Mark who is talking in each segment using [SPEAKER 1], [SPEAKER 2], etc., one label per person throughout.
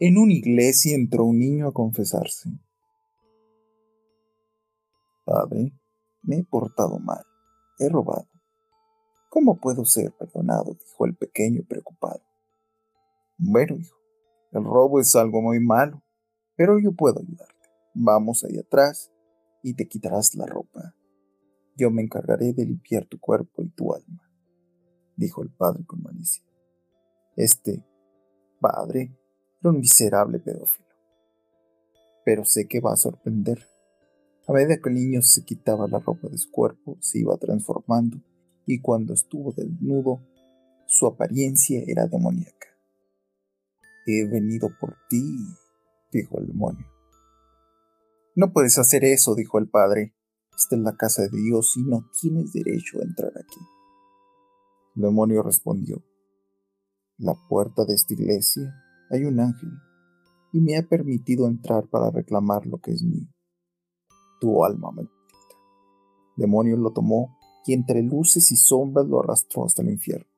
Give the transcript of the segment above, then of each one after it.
[SPEAKER 1] En una iglesia entró un niño a confesarse. Padre, me he portado mal, he robado. ¿Cómo puedo ser perdonado? dijo el pequeño preocupado. Bueno, hijo, el robo es algo muy malo, pero yo puedo ayudarte. Vamos ahí atrás y te quitarás la ropa. Yo me encargaré de limpiar tu cuerpo y tu alma, dijo el padre con malicia. Este padre era un miserable pedófilo. Pero sé que va a sorprender. A medida que el niño se quitaba la ropa de su cuerpo, se iba transformando y cuando estuvo desnudo, su apariencia era demoníaca. He venido por ti, dijo el demonio. No puedes hacer eso, dijo el padre. Esta es la casa de Dios y no tienes derecho a entrar aquí. El demonio respondió, la puerta de esta iglesia hay un ángel y me ha permitido entrar para reclamar lo que es mío. Tu alma maldita. Demonio lo tomó y entre luces y sombras lo arrastró hasta el infierno.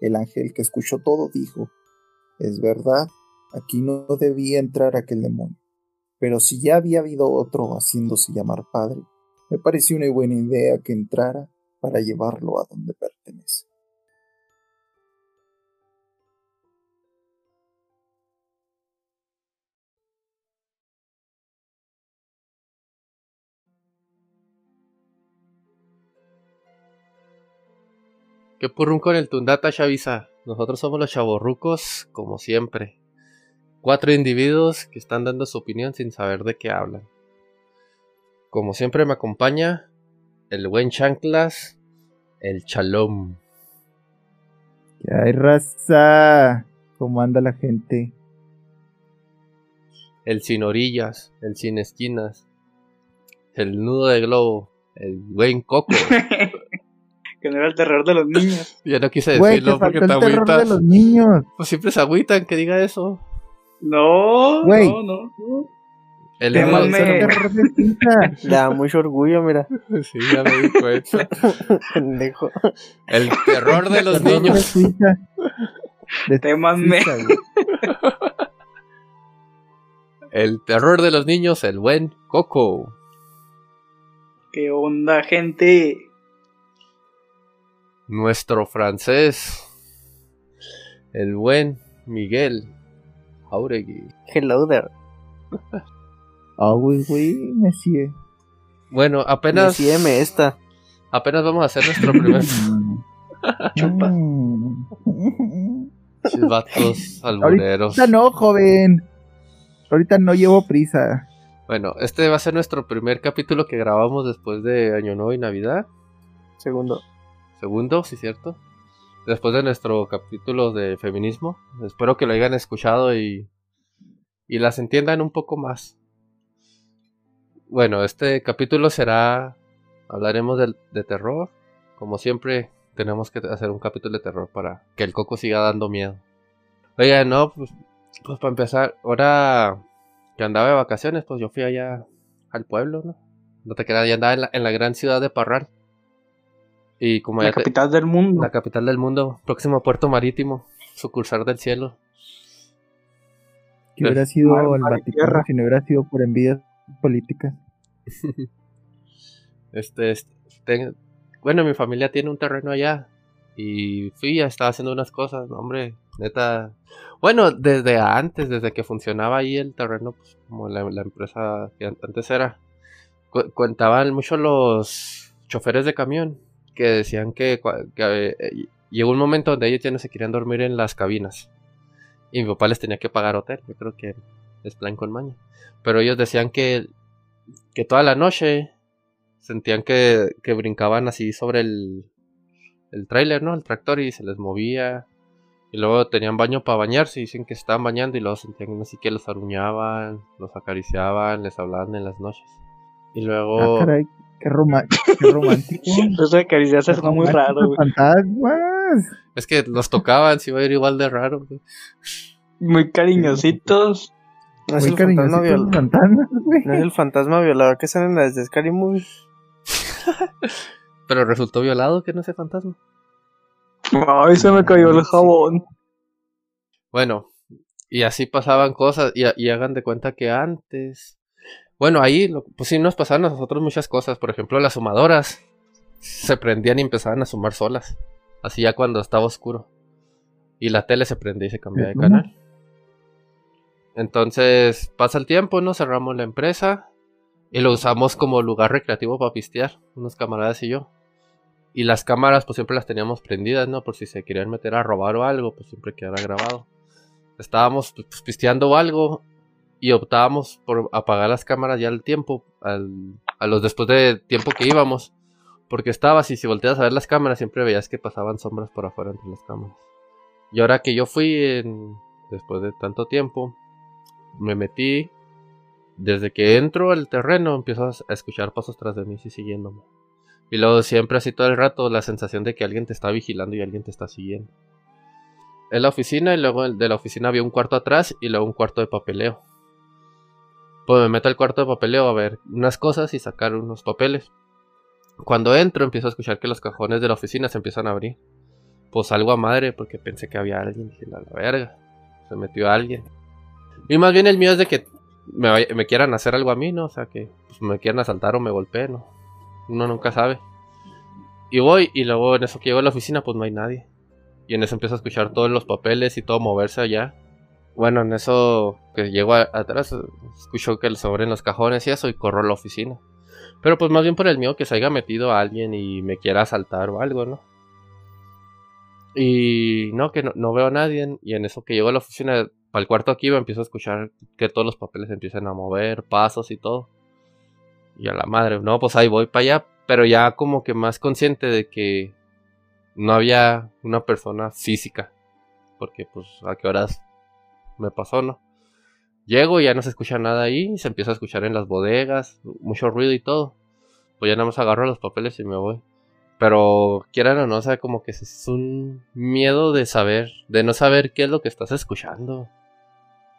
[SPEAKER 1] El ángel que escuchó todo dijo, es verdad, aquí no debía entrar aquel demonio, pero si ya había habido otro haciéndose llamar padre, me pareció una buena idea que entrara para llevarlo a donde pertenece.
[SPEAKER 2] ¿Qué purrun con el Tundata Chavisa? Nosotros somos los chavorrucos, como siempre. Cuatro individuos que están dando su opinión sin saber de qué hablan. Como siempre me acompaña el buen Chanclas, el Chalom.
[SPEAKER 1] ¿Qué hay, raza? ¿Cómo anda la gente?
[SPEAKER 2] El sin orillas, el sin esquinas, el nudo de globo, el buen Coco.
[SPEAKER 3] que no era el terror de los niños.
[SPEAKER 2] Ya no quise decirlo porque te
[SPEAKER 1] el terror de los niños.
[SPEAKER 2] Pues siempre se agüitan que diga eso.
[SPEAKER 3] No, no, no. no.
[SPEAKER 2] El
[SPEAKER 3] Témame.
[SPEAKER 4] Le da mucho orgullo, mira.
[SPEAKER 2] Sí, ya me di cuenta.
[SPEAKER 4] Pendejo.
[SPEAKER 2] El terror de los
[SPEAKER 1] Terror
[SPEAKER 2] niños.
[SPEAKER 1] De güey.
[SPEAKER 2] El terror de los niños, el buen Coco.
[SPEAKER 3] ¿Qué onda, gente?
[SPEAKER 2] Nuestro francés, el buen Miguel Jauregui.
[SPEAKER 4] Hello there.
[SPEAKER 1] Ah, güey, güey, Messi.
[SPEAKER 2] Bueno, apenas,
[SPEAKER 4] Decídeme esta.
[SPEAKER 2] apenas vamos a hacer nuestro primer
[SPEAKER 3] Chupa.
[SPEAKER 2] vatos albureros.
[SPEAKER 1] Ahorita no, joven. Ahorita no llevo prisa.
[SPEAKER 2] Bueno, este va a ser nuestro primer capítulo que grabamos después de Año Nuevo y Navidad.
[SPEAKER 4] Segundo.
[SPEAKER 2] Segundo, sí, cierto. Después de nuestro capítulo de feminismo. Espero que lo hayan escuchado y, y las entiendan un poco más. Bueno, este capítulo será. Hablaremos de, terror. Como siempre, tenemos que hacer un capítulo de terror para que el coco siga dando miedo. Oiga, no, pues, pues para empezar, ahora que andaba de vacaciones, pues yo fui allá al pueblo, ¿no? No te creas, ya andaba en la, en la gran ciudad de Parral. Y como
[SPEAKER 3] La
[SPEAKER 2] te-
[SPEAKER 3] capital del mundo.
[SPEAKER 2] la capital del mundo, próximo puerto marítimo, sucursal del cielo.
[SPEAKER 1] Que hubiera sido
[SPEAKER 3] Mar-
[SPEAKER 1] el
[SPEAKER 3] mar
[SPEAKER 1] Vaticano si no hubiera sido por envidias políticas.
[SPEAKER 2] Este, este, ten- bueno, mi familia tiene un terreno allá y fui, estaba haciendo unas cosas, no, hombre, neta. Bueno, desde antes, desde que funcionaba ahí el terreno, pues, como la, la empresa que an- antes era, cu- contaban mucho los choferes de camión que decían que, eh, llegó un momento donde ellos ya no se querían dormir en las cabinas y mi papá les tenía que pagar hotel, yo creo que es plan con maña. Pero ellos decían que, que toda la noche sentían que, que brincaban así sobre el, el tráiler, ¿no? El tractor y se les movía. Y luego tenían baño para bañarse y dicen que estaban bañando y luego sentían así que los aruñaban, los acariciaban, les hablaban en las noches. Y luego...
[SPEAKER 1] Ah, qué, roma- qué romántico.
[SPEAKER 3] Eso de acariciarse es muy raro, güey.
[SPEAKER 1] Fantasmas.
[SPEAKER 2] Es que los tocaban, si iba a ir igual de raro. güey.
[SPEAKER 3] Muy cariñositos.
[SPEAKER 4] No es,
[SPEAKER 1] Muy
[SPEAKER 4] el fantasma
[SPEAKER 1] cariñositos
[SPEAKER 4] viol-
[SPEAKER 1] los fantasmas, güey.
[SPEAKER 4] no es el fantasma violador que sale en las de Scary Movie.
[SPEAKER 2] Pero resultó violado, que no sé fantasma.
[SPEAKER 3] Ay, se me cayó el jabón.
[SPEAKER 2] Bueno, Y así pasaban cosas. Y, y hagan de cuenta que antes. Bueno, ahí, lo- pues sí, nos pasaban a nosotros muchas cosas. Por ejemplo, las sumadoras se prendían y empezaban a sumar solas. Así ya cuando estaba oscuro. Y la tele se prendía y se cambiaba de canal. Entonces, pasa el tiempo, ¿no? Cerramos la empresa. Y lo usamos como lugar recreativo para pistear. Unos camaradas y yo. Y las cámaras, pues siempre las teníamos prendidas, ¿no? Por si se querían meter a robar o algo, pues siempre quedara grabado. Estábamos pues, pisteando algo y optábamos por apagar las cámaras ya al tiempo, a los después de tiempo que íbamos. Porque estabas y si volteas a ver las cámaras siempre veías que pasaban sombras por afuera entre las cámaras. Y ahora que yo fui después de tanto tiempo, me metí. Desde que entro al terreno empiezo a a escuchar pasos tras de mí y siguiéndome. Y luego siempre así todo el rato la sensación de que alguien te está vigilando y alguien te está siguiendo. En la oficina y luego de la oficina había un cuarto atrás y luego un cuarto de papeleo. Pues me meto al cuarto de papeleo a ver unas cosas y sacar unos papeles. Cuando entro empiezo a escuchar que los cajones de la oficina se empiezan a abrir. Pues salgo a madre porque pensé que había alguien. Dije, la verga. Se metió alguien. Y más bien el miedo es de que me, me quieran hacer algo a mí, ¿no? O sea, que pues, me quieran asaltar o me golpeen, ¿no? Uno nunca sabe. Y voy, y luego en eso que llego a la oficina, pues no hay nadie. Y en eso empiezo a escuchar todos los papeles y todo moverse allá. Bueno, en eso que llego atrás, escucho que se abren los cajones y eso, y corro a la oficina. Pero pues más bien por el miedo que se haya metido a alguien y me quiera asaltar o algo, ¿no? Y no, que no, no veo a nadie. Y en eso que llego a la oficina, para el cuarto aquí, empiezo a escuchar que todos los papeles empiezan a mover, pasos y todo. Y a la madre, no, pues ahí voy para allá. Pero ya como que más consciente de que no había una persona física. Porque pues a qué horas me pasó, ¿no? Llego y ya no se escucha nada ahí. Se empieza a escuchar en las bodegas. Mucho ruido y todo. Pues ya nada más agarro los papeles y me voy. Pero quieran o no, o sea, como que es un miedo de saber, de no saber qué es lo que estás escuchando.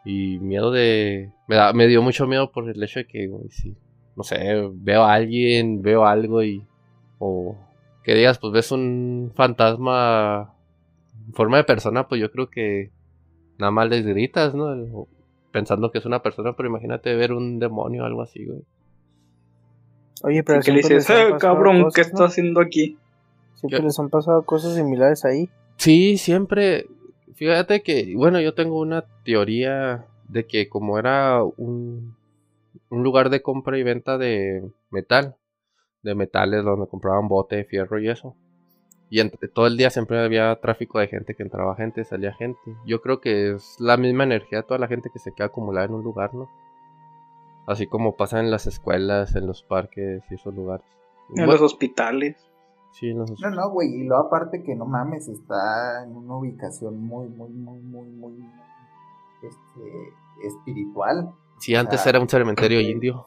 [SPEAKER 2] Y miedo de... Me, da, me dio mucho miedo por el hecho de que, no sé, veo a alguien, veo algo y... O que digas, pues ves un fantasma en forma de persona, pues yo creo que nada más les gritas, ¿no? Pensando que es una persona, pero imagínate ver un demonio o algo así, güey.
[SPEAKER 4] Oye, pero
[SPEAKER 3] que le dices, eh, cabrón, ¿qué
[SPEAKER 4] ¿no?
[SPEAKER 3] haciendo aquí?
[SPEAKER 4] Siempre
[SPEAKER 2] ¿Qué?
[SPEAKER 4] les han pasado cosas similares ahí.
[SPEAKER 2] Sí, siempre. Fíjate que, bueno, yo tengo una teoría de que como era un, un lugar de compra y venta de metal, de metales donde compraban bote, fierro y eso. Y entre todo el día siempre había tráfico de gente que entraba gente, salía gente. Yo creo que es la misma energía de toda la gente que se queda acumulada en un lugar, ¿no? Así como pasa en las escuelas, en los parques y esos lugares.
[SPEAKER 3] En
[SPEAKER 2] Bueno,
[SPEAKER 3] los hospitales.
[SPEAKER 2] sí, en los
[SPEAKER 1] No, no, güey, y luego aparte que no mames, está en una ubicación muy, muy, muy, muy, muy, este, espiritual.
[SPEAKER 2] Sí, antes era un cementerio indio.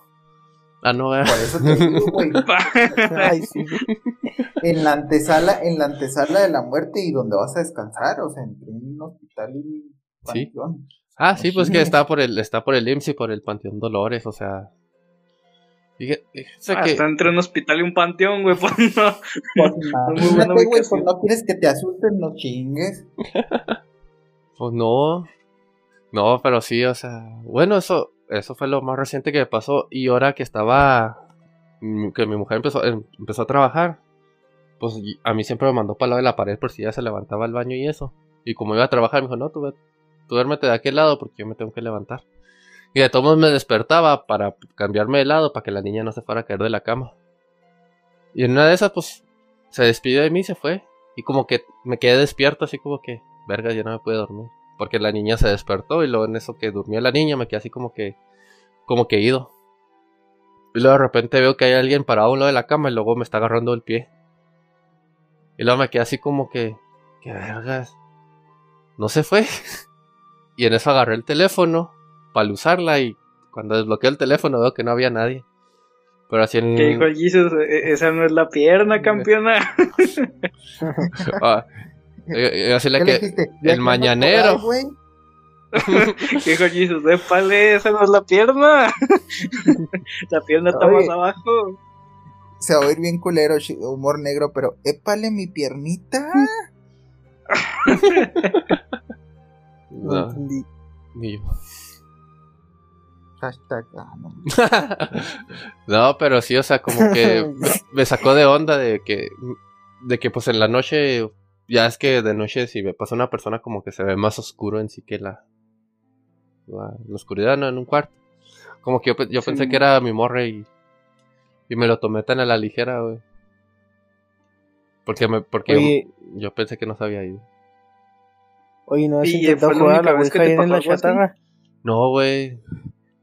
[SPEAKER 2] Ah, no, eh.
[SPEAKER 1] Por eso te digo, güey,
[SPEAKER 4] Ay, sí.
[SPEAKER 1] en la antesala, en la antesala de la muerte y donde vas a descansar, o sea, entre un hospital y un
[SPEAKER 2] Sí.
[SPEAKER 1] panteón.
[SPEAKER 2] Ah, sí, pues que está por el, está por el IMSS y por el Panteón Dolores, o sea. Fíjate, fíjate que.
[SPEAKER 3] Hasta entre un hospital y un panteón, güey. Pues no.
[SPEAKER 1] Pues güey, pues no quieres que te asusten, no chingues.
[SPEAKER 2] Pues no. No, pero sí, o sea. Bueno, eso, eso fue lo más reciente que me pasó. Y ahora que estaba. mm, Que mi mujer empezó, em- empezó a trabajar. Pues a mí siempre me mandó para el lado de la pared por si ella se levantaba al baño y eso. Y como iba a trabajar, me dijo, no, tú, tú duérmete de aquel lado porque yo me tengo que levantar. Y de todos me despertaba para cambiarme de lado para que la niña no se fuera a caer de la cama. Y en una de esas, pues, se despidió de mí y se fue. Y como que me quedé despierto, así como que, verga, ya no me pude dormir. Porque la niña se despertó y luego en eso que durmió la niña me quedé así como que, como que ido. Y luego de repente veo que hay alguien parado a un lado de la cama y luego me está agarrando el pie. Y luego me quedé así como que, qué vergas. No se fue. Y en eso agarré el teléfono para usarla y cuando desbloqueé el teléfono veo que no había nadie. Pero así en...
[SPEAKER 3] Que dijo Jesus, "E- esa no es la pierna, campeona.
[SPEAKER 2] Ah, eh, eh, así la
[SPEAKER 1] ¿Qué le
[SPEAKER 2] que...
[SPEAKER 1] dijiste?
[SPEAKER 2] el
[SPEAKER 1] ¿Ya que
[SPEAKER 2] mañanero.
[SPEAKER 3] dijo el Jesus, épale, esa no es la pierna. la pierna está
[SPEAKER 1] Oye.
[SPEAKER 3] más abajo.
[SPEAKER 1] Se va a oír bien culero, humor negro, pero épale mi piernita.
[SPEAKER 4] No
[SPEAKER 2] No.
[SPEAKER 4] entendí.
[SPEAKER 2] Ni yo.
[SPEAKER 1] Hashtag, ah, no.
[SPEAKER 2] no, pero sí, o sea, como que me, me sacó de onda de que, de que pues en la noche, ya es que de noche si me pasa una persona como que se ve más oscuro en sí que la, la, la oscuridad, ¿no? En un cuarto. Como que yo, pe- yo
[SPEAKER 3] Sí.
[SPEAKER 2] pensé que era mi morre y, y me lo tomé tan a la ligera, güey. Porque, me, porque
[SPEAKER 4] Oye.
[SPEAKER 2] yo, yo pensé que no se había ido.
[SPEAKER 4] Oye, ¿no has
[SPEAKER 3] Y,
[SPEAKER 4] intentado
[SPEAKER 3] ¿fue la
[SPEAKER 4] jugar a la Ouija ahí en la chatarra?
[SPEAKER 2] No, güey.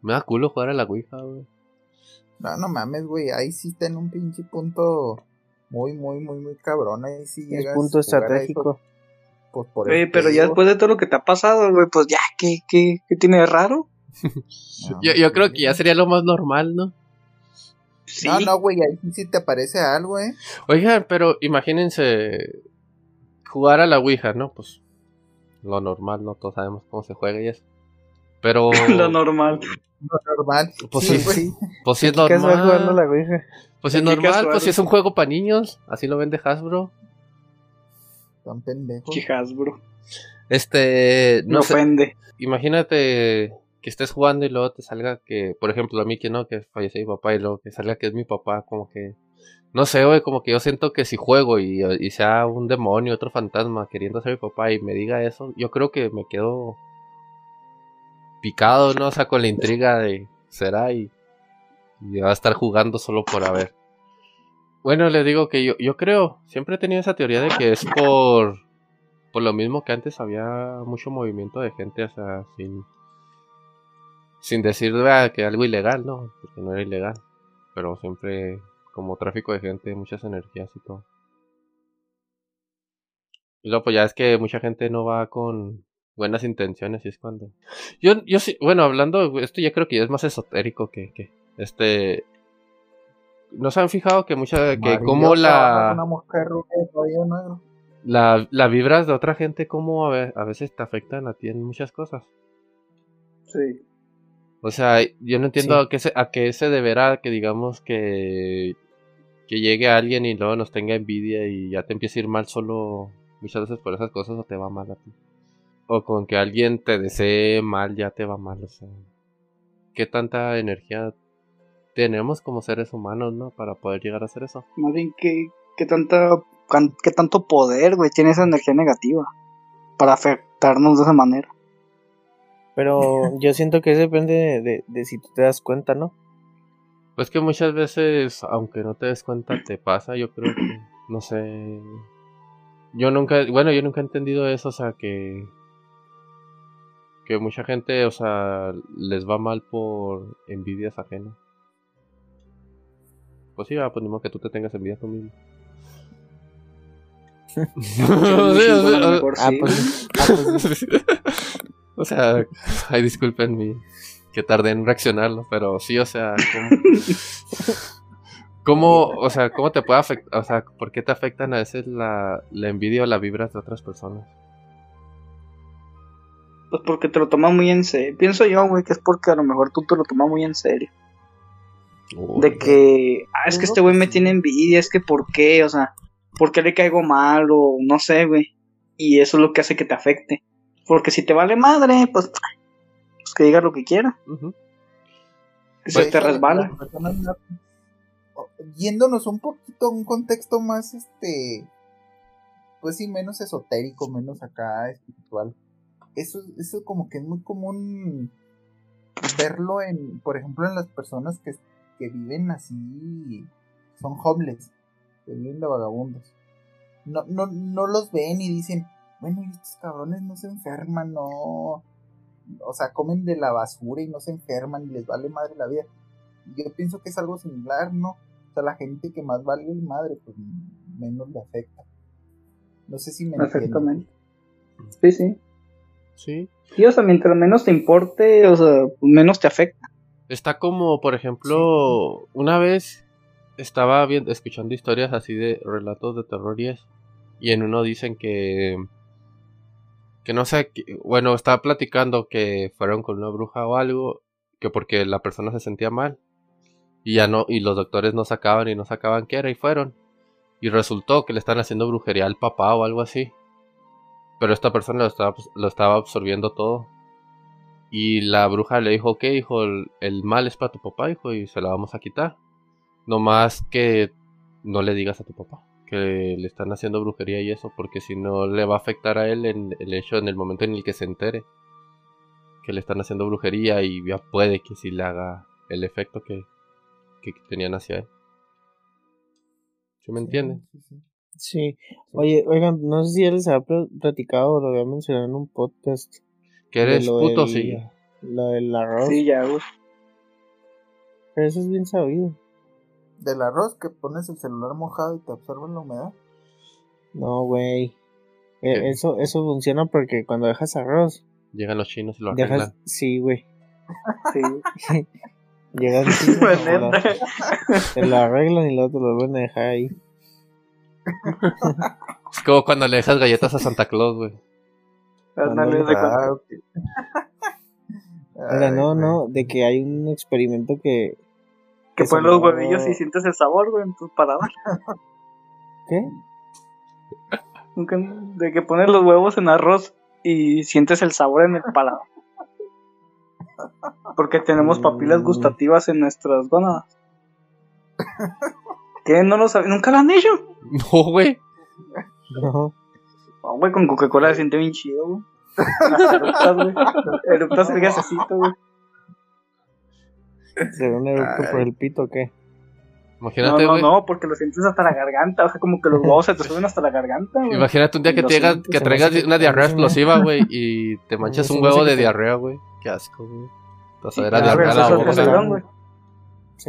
[SPEAKER 2] Me da culo jugar a la Ouija, güey.
[SPEAKER 1] No, no mames, güey. Ahí sí está en un pinche punto muy, muy, muy, muy cabrón. Ahí sí
[SPEAKER 4] Es
[SPEAKER 1] llegas
[SPEAKER 4] punto
[SPEAKER 1] eso,
[SPEAKER 4] estratégico.
[SPEAKER 1] pues, por
[SPEAKER 3] Güey,
[SPEAKER 1] el
[SPEAKER 3] pero ya después de todo lo que te ha pasado, güey, pues ya, ¿qué, qué, qué tiene de raro?
[SPEAKER 1] No,
[SPEAKER 2] Yo, yo creo
[SPEAKER 1] sí.
[SPEAKER 2] que ya sería lo más normal, ¿no?
[SPEAKER 3] Sí.
[SPEAKER 1] No, no, güey. Ahí sí te aparece algo, eh.
[SPEAKER 2] Oigan, pero imagínense jugar a la Ouija, ¿no? Pues lo normal, ¿no? Todos sabemos cómo se juega y eso. Pero.
[SPEAKER 3] Lo normal.
[SPEAKER 1] No, normal.
[SPEAKER 2] Pues
[SPEAKER 1] sí,
[SPEAKER 2] sí. Pues sí es
[SPEAKER 4] ¿Qué vas jugando a
[SPEAKER 2] normal.
[SPEAKER 4] la Ouija?
[SPEAKER 2] Pues es
[SPEAKER 3] Qué
[SPEAKER 2] normal, pues sí es un juego para niños. Así lo vende Hasbro.
[SPEAKER 1] Tan pendejos.
[SPEAKER 3] Quijas, bro.
[SPEAKER 2] Este.
[SPEAKER 3] Me
[SPEAKER 2] No sé.
[SPEAKER 3] ofende.
[SPEAKER 2] Imagínate que estés jugando y luego te salga que, por ejemplo, a mí que no, que falleció mi papá y luego que salga que es mi papá, como que. No sé, güey, como que yo siento que si juego y, y sea un demonio, otro fantasma queriendo ser mi papá y me diga eso, yo creo que me quedo picado, ¿no? O sea, con la intriga de será y, y va a estar jugando solo por haber. Bueno, le digo que yo, yo creo, siempre he tenido esa teoría de que es por, por lo mismo que antes había mucho movimiento de gente, o sea, sin, sin decir "Ah, que algo ilegal, ¿no? Porque no era ilegal, pero siempre como tráfico de gente, muchas energías y todo. Y luego pues ya es que mucha gente no va con buenas intenciones y es cuando... Yo, yo sí, bueno, hablando, esto ya creo que ya es más esotérico que, que este... ¿No se han fijado que mucha, que
[SPEAKER 1] Amarillo,
[SPEAKER 2] como la...
[SPEAKER 1] Una mujer rubia.
[SPEAKER 2] La, la vibras de otra gente como a, ve- a veces te afectan a ti en muchas cosas.
[SPEAKER 3] Sí.
[SPEAKER 2] O sea, yo no entiendo
[SPEAKER 4] Sí.
[SPEAKER 2] a, qué se, a qué se deberá que digamos que, que llegue alguien y luego nos tenga envidia y ya te empiece a ir mal solo muchas veces por esas cosas o te va mal a ti. O con que alguien te desee mal ya te va mal. O sea, ¿qué tanta energía tenemos como seres humanos, no? Para poder llegar a hacer eso.
[SPEAKER 3] Más bien, ¿qué, qué, tanta, can- qué tanto poder, güey, tiene esa energía negativa para afectarnos de esa manera?
[SPEAKER 4] Pero yo siento que eso depende de, de- de si tú te das cuenta, ¿no?
[SPEAKER 2] Pues que muchas veces, aunque no te des cuenta, te pasa. Yo creo que, no sé. Yo nunca, bueno, yo nunca he entendido eso, o sea, que. Que mucha gente, o sea, les va mal por envidias ajenas. Pues sí, va, pues ni modo que tú te tengas envidia tú mismo. Sí, o sea,
[SPEAKER 4] Ah,
[SPEAKER 3] sí.
[SPEAKER 4] ah,
[SPEAKER 2] o ay, disculpen mi que tardé en reaccionarlo, pero sí, o sea, ¿cómo, cómo, o sea, cómo te puede afectar, o sea, por qué te afectan a veces la, la envidia o la vibras de otras personas?
[SPEAKER 3] Pues porque te lo tomas muy en serio. Pienso yo, güey, que es porque a lo mejor tú te lo tomas muy en serio. De que, ah, es que este güey me tiene envidia, es que por qué, o sea, por qué le caigo mal o no sé, güey. Y eso es lo que hace que te afecte. Porque si te vale madre, pues, pues que diga lo que quiera.
[SPEAKER 2] Ujú.
[SPEAKER 3] Que se
[SPEAKER 1] Pues,
[SPEAKER 3] te resbala.
[SPEAKER 1] Yéndonos un poquito a un contexto más, este, pues sí, menos esotérico, menos acá espiritual. Eso, eso como que es muy común verlo en, por ejemplo, en las personas que, que viven así, son homeless, que viven de vagabundos. No, no, no los ven y dicen, bueno, y estos cabrones no se enferman, no, o sea, comen de la basura y no se enferman y les vale madre la vida. Yo pienso que es algo similar, ¿no? O sea, la gente que más vale madre, pues menos le afecta. No sé si me entienden.
[SPEAKER 3] Sí, sí.
[SPEAKER 2] Sí.
[SPEAKER 3] Sí, o sea, mientras menos te importe, o sea, menos te afecta.
[SPEAKER 2] Está como, por ejemplo, una vez estaba viendo, escuchando historias así de relatos de terror y eso. Y en uno dicen que. Que no sé, que- bueno, estaba platicando que fueron con una bruja o algo. Que porque la persona se sentía mal. Y ya no, y los doctores no sacaban y no sacaban qué era y fueron. Y resultó que le están haciendo brujería al papá o algo así. Pero esta persona lo estaba, lo estaba absorbiendo todo. Y la bruja le dijo, ok, hijo, el, el mal es para tu papá, hijo, y se la vamos a quitar. No más que no le digas a tu papá que le están haciendo brujería y eso, porque si no le va a afectar a él en el hecho en el momento en el que se entere que le están haciendo brujería y ya puede que si le haga el efecto que, que tenían hacia él. ¿Sí me entienden?
[SPEAKER 4] Sí. Oye, oigan, no sé si él les ha platicado o lo había mencionado en un podcast.
[SPEAKER 2] ¿Que eres puto? sí.
[SPEAKER 4] Lo del arroz.
[SPEAKER 3] Sí, ya, güey.
[SPEAKER 4] Pero eso es bien sabido.
[SPEAKER 1] ¿Del arroz que pones el celular mojado y te absorbe la humedad?
[SPEAKER 4] No, güey. E, eso, eso funciona porque cuando dejas arroz.
[SPEAKER 2] Llegan los chinos y lo arreglan.
[SPEAKER 4] Sí, güey.
[SPEAKER 3] Sí.
[SPEAKER 4] Llegan los chinos. te lo arreglan y luego te lo vuelven a dejar ahí.
[SPEAKER 2] Es como cuando le dejas galletas a Santa Claus, güey.
[SPEAKER 3] Ándale, de
[SPEAKER 1] Ah.
[SPEAKER 4] Oiga, no, no, de que hay un experimento que.
[SPEAKER 3] Que pones los huevillos y sientes el sabor, güey, en tu paladar.
[SPEAKER 4] ¿Qué?
[SPEAKER 3] De que pones los huevos en arroz y sientes el sabor en el paladar. Porque tenemos papilas
[SPEAKER 4] Mm.
[SPEAKER 3] gustativas en nuestras gónadas. ¿Qué? ¿No lo saben? ¿Nunca lo han hecho?
[SPEAKER 2] No, güey.
[SPEAKER 4] No.
[SPEAKER 3] No, güey, con Coca-Cola se siente bien chido, güey. Hasta eruptas, güey. Eruptas el gasecito, güey.
[SPEAKER 4] ¿Se un eructo por el pito o qué?
[SPEAKER 3] No,
[SPEAKER 2] Imagínate,
[SPEAKER 3] no,
[SPEAKER 2] güey.
[SPEAKER 3] no, porque lo sientes hasta la garganta. O sea, como que los huevos se te suben hasta la garganta, güey.
[SPEAKER 2] Imagínate un día que, te que traigas una diarrea
[SPEAKER 4] a
[SPEAKER 2] explosiva, güey, y te manchas un huevo de diarrea, güey. Qué asco, güey. Te vas a ver a
[SPEAKER 3] Ah,
[SPEAKER 2] diarrea
[SPEAKER 3] güey,
[SPEAKER 2] la boca.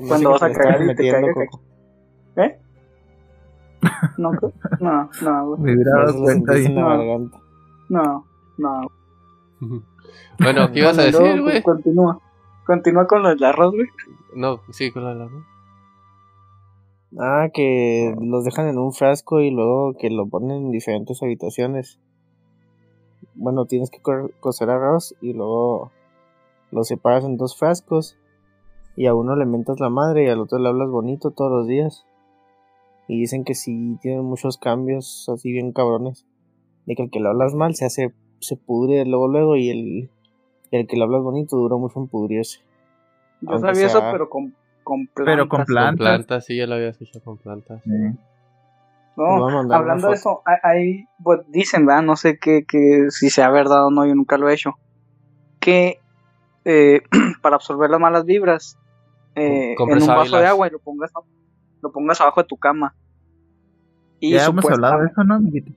[SPEAKER 3] Cuando vas a cagar y te
[SPEAKER 4] coco.
[SPEAKER 3] ¿Eh? No, no, no, güey.
[SPEAKER 1] Me hubiera dado
[SPEAKER 4] lo
[SPEAKER 1] cuenta
[SPEAKER 4] la
[SPEAKER 3] No. No, no.
[SPEAKER 2] Bueno, ¿qué ibas a decir,
[SPEAKER 3] no,
[SPEAKER 2] güey?
[SPEAKER 3] Continúa. Continúa con lo del arroz, güey.
[SPEAKER 2] No, sí, con la ¿no?
[SPEAKER 4] Ah, que los dejan en un frasco y luego que lo ponen en diferentes habitaciones. Bueno, tienes que co- cocer arroz y luego lo separas en dos frascos y a uno le mentas la madre y al otro le hablas bonito todos los días. Y dicen que sí tienen muchos cambios así bien cabrones. De que el que le hablas mal se hace, se pudre luego luego y el, y el que le hablas bonito dura mucho en pudrirse.
[SPEAKER 3] Yo
[SPEAKER 4] Aunque
[SPEAKER 3] sabía eso, pero con, con plantas.
[SPEAKER 1] Pero con
[SPEAKER 2] Con
[SPEAKER 1] plantas.
[SPEAKER 2] plantas, sí, ya lo había escuchado con plantas.
[SPEAKER 1] Sí.
[SPEAKER 3] No, hablando de eso, hay, hay- pues dicen, ¿verdad? No sé qué, qué, si sea verdad o no, yo nunca lo he hecho. Que eh, para absorber las malas vibras, eh, en un vaso de agua y lo pongas, lo pongas abajo de tu cama. Y
[SPEAKER 1] Ya hemos hablado de eso, ¿no, amiguito?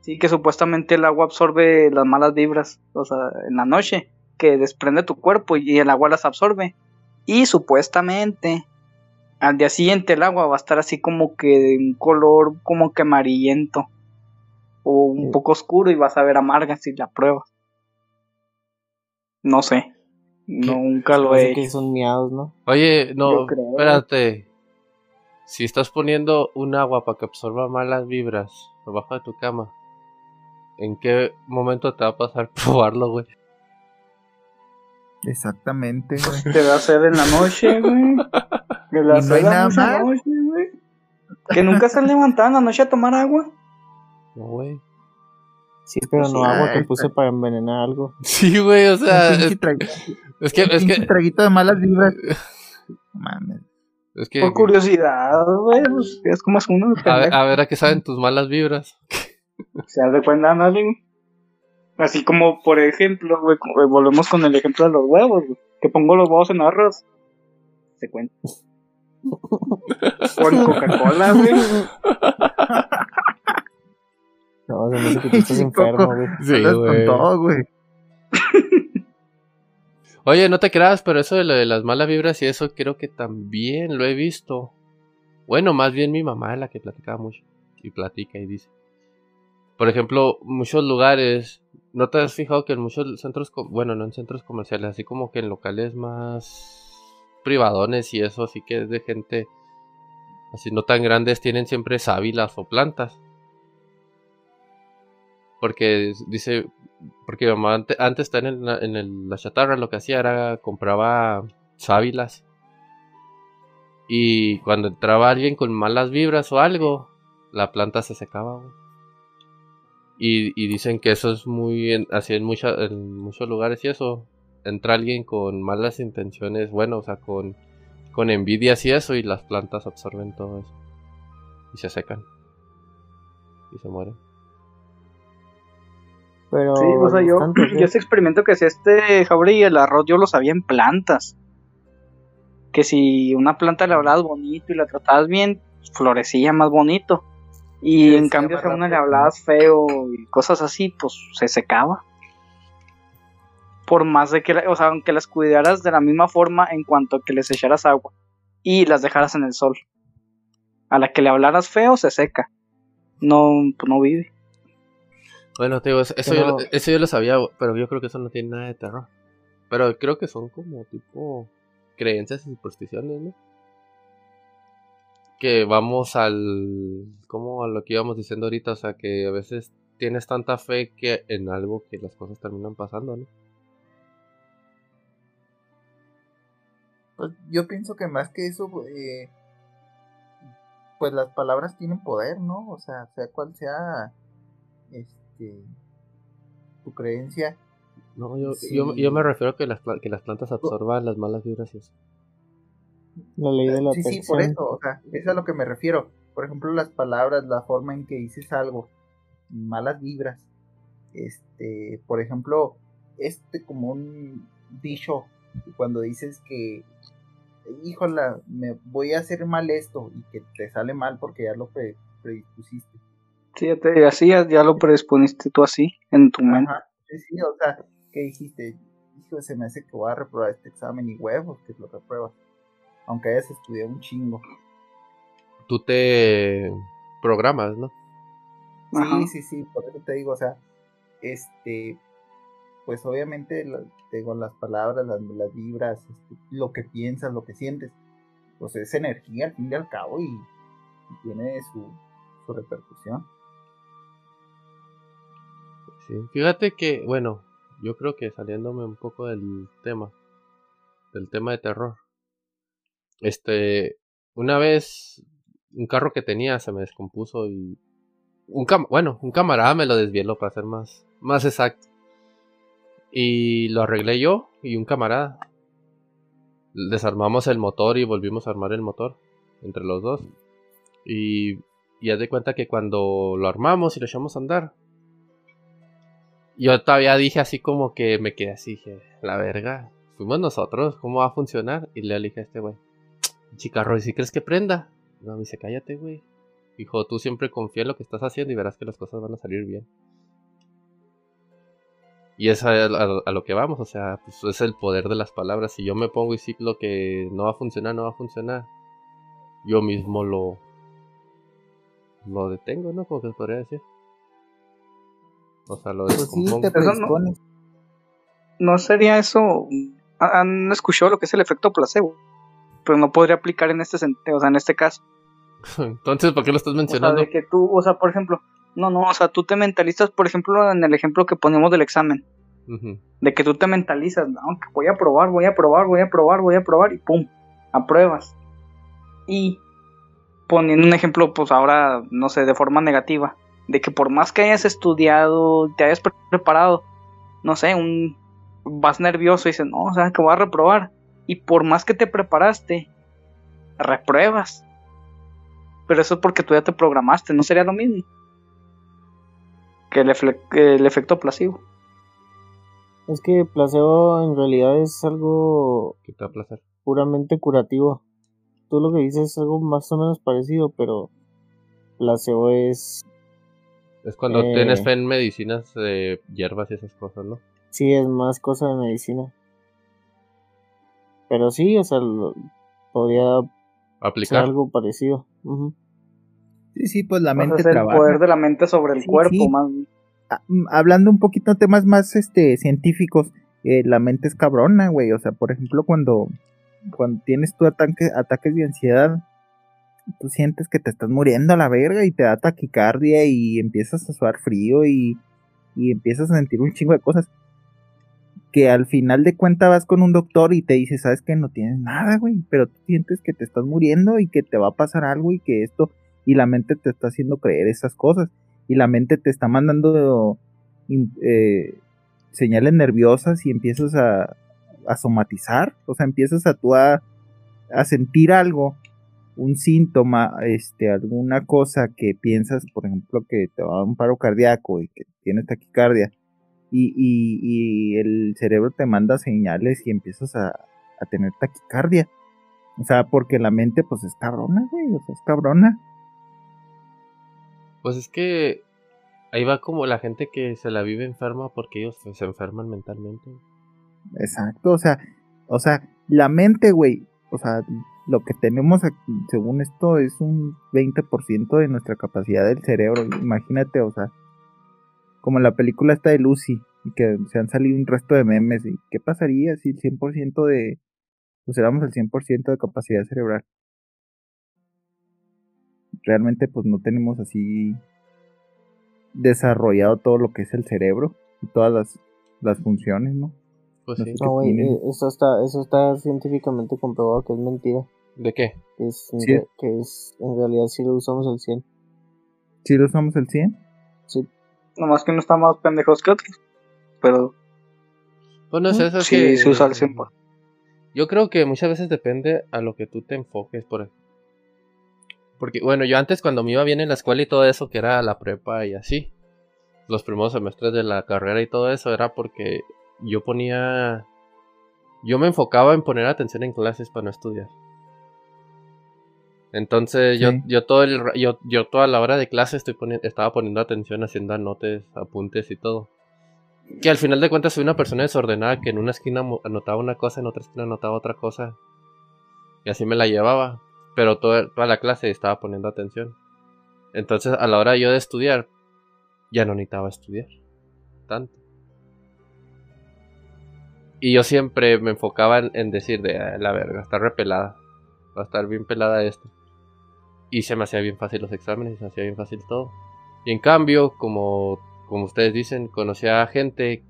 [SPEAKER 3] Sí, que supuestamente el agua absorbe las malas vibras, o sea, en la noche, que desprende tu cuerpo y el agua las absorbe. Y supuestamente al día siguiente el agua va a estar así como que de un color como que amarillento o un
[SPEAKER 4] Sí.
[SPEAKER 3] poco oscuro y vas a ver amarga si la pruebas. No sé, nunca lo he
[SPEAKER 4] que son miados, ¿no?
[SPEAKER 2] Oye, no, espérate. Si estás poniendo un agua para que absorba malas vibras debajo de tu cama, ¿en qué momento te va a pasar probarlo, güey?
[SPEAKER 1] Exactamente, güey.
[SPEAKER 3] Te va a hacer en la noche, güey. La
[SPEAKER 1] ¿Y no hay
[SPEAKER 3] sed da
[SPEAKER 1] nada
[SPEAKER 3] mucha
[SPEAKER 1] más?
[SPEAKER 3] noche, güey. Que nunca se han levantado en la noche a tomar agua.
[SPEAKER 2] No, güey.
[SPEAKER 4] Sí, pero no agua que puse para envenenar algo.
[SPEAKER 2] Sí, güey, o sea, es, es que,
[SPEAKER 1] un
[SPEAKER 2] es que,
[SPEAKER 1] traguito de malas vibras. Mames.
[SPEAKER 2] Es que,
[SPEAKER 3] Por curiosidad, güey. Pues, es como es uno.
[SPEAKER 2] a ver, a ver a qué saben tus malas vibras.
[SPEAKER 3] Se da cuenta, ándale, güey. Así como, por ejemplo, güey, güey, volvemos con el ejemplo de los huevos, güey. Que pongo los huevos en arroz. Se cuenta. En Coca-Cola, güey.
[SPEAKER 4] No, se me hace que tú estás
[SPEAKER 1] Sí,
[SPEAKER 4] enfermo, güey.
[SPEAKER 2] Sí,
[SPEAKER 1] con todo, güey.
[SPEAKER 2] Oye, no te creas, pero eso de lo de las malas vibras y eso creo que también lo he visto. Bueno, más bien mi mamá es la que platicaba mucho. Y platica y dice. Por ejemplo, muchos lugares. ¿No te has fijado que en muchos centros, bueno, no en centros comerciales, así como que en locales más privadones y eso, así que es de gente así no tan grandes, tienen siempre sábilas o plantas? Porque dice, porque mi mamá ante- antes está en, la, en el- la chatarra, lo que hacía era compraba sábilas. Y cuando entraba alguien con malas vibras o algo, la planta se secaba. Y, y dicen que eso es muy en- así en, mucha- en muchos lugares y eso. entra alguien con malas intenciones, bueno, o sea, con, con envidias y eso, y las plantas absorben todo eso. Y se secan. Y se mueren.
[SPEAKER 3] Pero sí, o sea, yo, yo ese experimento que hacía este Jaure y el arroz, yo lo sabía en plantas. Que si una planta le hablabas bonito y la tratabas bien, florecía más bonito. Y en cambio, si a una le hablabas feo y cosas así, pues se secaba. Por más de que, o sea, aunque las cuidaras de la misma forma en cuanto a que les echaras agua y las dejaras en el sol. A la que le hablaras feo, se seca. No, pues no vive.
[SPEAKER 2] Bueno, te digo, eso, yo, eso yo lo sabía, pero yo creo que eso no tiene nada de terror. Pero creo que son como tipo creencias y supersticiones, ¿no? Que vamos al. como a lo que íbamos diciendo ahorita, o sea, que a veces tienes tanta fe que en algo que las cosas terminan pasando, ¿no?
[SPEAKER 1] Pues yo pienso que más que eso, eh, pues las palabras tienen poder, ¿no? O sea, sea cual sea este, tu creencia.
[SPEAKER 2] No, yo, yo, me refiero a que las, que las plantas absorban las malas vibras y eso.
[SPEAKER 4] La ley de la
[SPEAKER 1] Sí, sí, por eso, o sea, es a lo que me refiero. Por ejemplo, las palabras, la forma en que dices algo, malas vibras. Este, por ejemplo, este como un dicho, cuando dices que, híjola, me voy a hacer mal esto y que te sale mal porque ya lo predispusiste.
[SPEAKER 3] Sí, ya te hacías, ya lo predisponiste tú así, en tu mente.
[SPEAKER 1] Sí, sí, o sea, que dijiste, hijo, se me hace que voy a reprobar este examen y huevos que lo repruebas. Aunque hayas estudiado un chingo.
[SPEAKER 2] Tú te programas, ¿no?
[SPEAKER 1] Sí, sí, sí, por eso te digo, o sea, este, pues obviamente, te digo, las palabras, las, vibras, este, lo que piensas, lo que sientes, pues es energía al fin y al cabo y, tiene su, su repercusión.
[SPEAKER 2] Fíjate que, bueno, yo creo que saliéndome un poco del tema, del tema de terror. Este, una vez un carro que tenía se me descompuso y un bueno, un camarada me lo desvieló para ser más más exacto. Y lo arreglé yo y un camarada. Desarmamos el motor y volvimos a armar el motor entre los dos. Y y haz de cuenta que cuando lo armamos y lo echamos a andar, yo todavía dije así como que me quedé así, dije, la verga, fuimos nosotros, ¿cómo va a funcionar? Y le dije a este güey, chicarro, ¿y si crees que prenda? No, me dice, cállate, güey. Dijo, tú siempre confía en lo que estás haciendo y verás que las cosas van a salir bien. Y es a, lo que vamos, o sea, pues es el poder de las palabras. Si yo me pongo y ciclo que no va a funcionar, no va a funcionar, yo mismo lo, lo detengo, ¿no? Como que se podría decir. O sea, lo pues
[SPEAKER 3] no, sería eso. Han escuchado lo que es el efecto placebo. Pero no podría aplicar en este sentido, o sea, en este caso.
[SPEAKER 2] Entonces, ¿por qué lo estás mencionando?
[SPEAKER 3] O sea, de que tú, o sea, por ejemplo, no, no, o sea, tú te mentalizas, por ejemplo, en el ejemplo que ponemos del examen. De que tú te mentalizas, no, que voy a probar, voy a probar, voy a probar, voy a probar y pum, apruebas. Y poniendo un ejemplo, pues ahora, no sé, de forma negativa de que por más que hayas estudiado, te hayas preparado, no sé, un vas nervioso y dices, no, o sea, que voy a reprobar. Y por más que te preparaste, repruebas. Pero eso es porque tú ya te programaste, no sería lo mismo que el, el efecto placebo.
[SPEAKER 4] Es que placebo en realidad es algo
[SPEAKER 2] que te va a placer.
[SPEAKER 4] puramente curativo. Tú lo que dices es algo más o menos parecido, pero placebo es
[SPEAKER 2] es cuando tienes eh. fe en medicinas de hierbas y esas cosas, ¿no?
[SPEAKER 4] Sí, es más cosa de medicina. Pero sí, o sea, podría
[SPEAKER 2] aplicar
[SPEAKER 4] algo parecido.
[SPEAKER 1] Sí, sí, pues la mente trabaja.
[SPEAKER 3] El poder de la mente sobre el cuerpo, más.
[SPEAKER 1] Ah, mm, hablando un poquito de temas más este científicos, eh, la mente es cabrona, güey. O sea, por ejemplo, cuando, cuando tienes tu ataque, ataques de ansiedad, tú sientes que te estás muriendo a la verga y te da taquicardia y empiezas a sudar frío y, y empiezas a sentir un chingo de cosas. Que al final de cuentas vas con un doctor y te dice, sabes que no tienes nada, güey, pero tú sientes que te estás muriendo y que te va a pasar algo y que esto, y la mente te está haciendo creer esas cosas, y la mente te está mandando eh, señales nerviosas y empiezas a, a somatizar, o sea, empiezas a tú a, a sentir algo, un síntoma, este, alguna cosa que piensas, por ejemplo, que te va a dar un paro cardíaco y que tienes taquicardia, y, y, y el cerebro te manda señales y empiezas a, a tener taquicardia. O sea, porque la mente, pues es cabrona, güey, o sea, es cabrona.
[SPEAKER 2] Pues es que ahí va como la gente que se la vive enferma porque ellos se enferman mentalmente.
[SPEAKER 1] Exacto, o sea, o sea, la mente, güey, o sea, lo que tenemos aquí, según esto, es un 20% de nuestra capacidad del cerebro. Imagínate, o sea, como la película esta de Lucy, y que se han salido un resto de memes, y qué pasaría si el 100% de, pues éramos el 100% de capacidad cerebral. Realmente, pues no tenemos así desarrollado todo lo que es el cerebro y todas las, las funciones, ¿no?
[SPEAKER 2] Pues
[SPEAKER 1] No
[SPEAKER 2] sí.
[SPEAKER 4] No, güey,
[SPEAKER 1] tienen.
[SPEAKER 4] eh, eso está, eso está científicamente comprobado que es mentira.
[SPEAKER 2] ¿De qué?
[SPEAKER 4] Que es,
[SPEAKER 1] Sí.
[SPEAKER 4] que es en realidad sí lo usamos al 100.
[SPEAKER 1] ¿Sí lo usamos el 100?
[SPEAKER 3] Nomás que no está más pendejos que otros. Pero
[SPEAKER 2] Pues no es eso, es
[SPEAKER 3] sí
[SPEAKER 2] que
[SPEAKER 3] se usa al 100%.
[SPEAKER 2] Yo creo que muchas veces depende a lo que tú te enfoques, por Porque, bueno, yo antes cuando me iba bien en la escuela y todo eso, que era la prepa y así, los primeros semestres de la carrera y todo eso, era porque yo ponía... Yo me enfocaba en poner atención en clases para no estudiar. Entonces yo,
[SPEAKER 1] Sí.
[SPEAKER 2] yo todo el yo, yo toda la hora de clase estoy poni- estaba poniendo atención, haciendo anotes, apuntes y todo. Que al final de cuentas soy una persona desordenada que en una esquina anotaba una cosa, en otra esquina anotaba otra cosa. Y así me la llevaba. Pero toda, toda la clase estaba poniendo atención. Entonces a la hora yo de estudiar, ya no necesitaba estudiar. Tanto. Y yo siempre me enfocaba en, en decir de "Ah, la verga, está repelada. Va a estar bien pelada esto. Y se me hacía bien fácil los exámenes, se hacía bien fácil todo. Y en cambio, como, como ustedes dicen, conocía a gente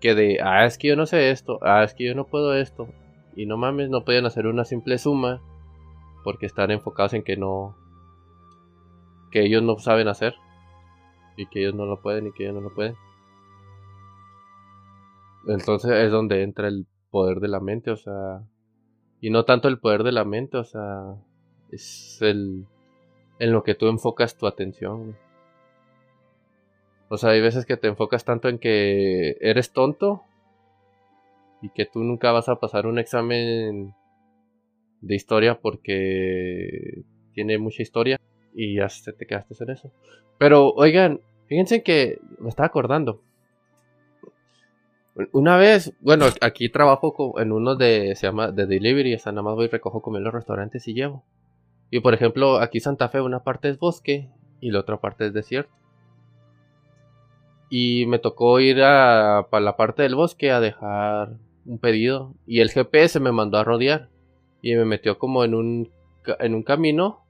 [SPEAKER 2] que de, ah, es que yo no sé esto, ah, es que yo no puedo esto. Y no mames, no podían hacer una simple suma porque están enfocados en que no, que ellos no saben hacer. Y que ellos no lo pueden y que ellos no lo pueden. Entonces es donde entra el poder de la mente, o sea, y no tanto el poder de la mente, o sea, es el en lo que tú enfocas tu atención. O sea, hay veces que te enfocas tanto en que eres tonto y que tú nunca vas a pasar un examen de historia porque tiene mucha historia y ya te quedaste en eso. Pero oigan, fíjense que me estaba acordando. Una vez, bueno, aquí trabajo en uno de, se llama de delivery, o sea, nada más voy recojo comida en los restaurantes y llevo. Y por ejemplo, aquí Santa Fe una parte es bosque y la otra parte es desierto. Y me tocó ir a la parte del bosque a dejar un pedido y el GPS me mandó a rodear y me metió como en un en un camino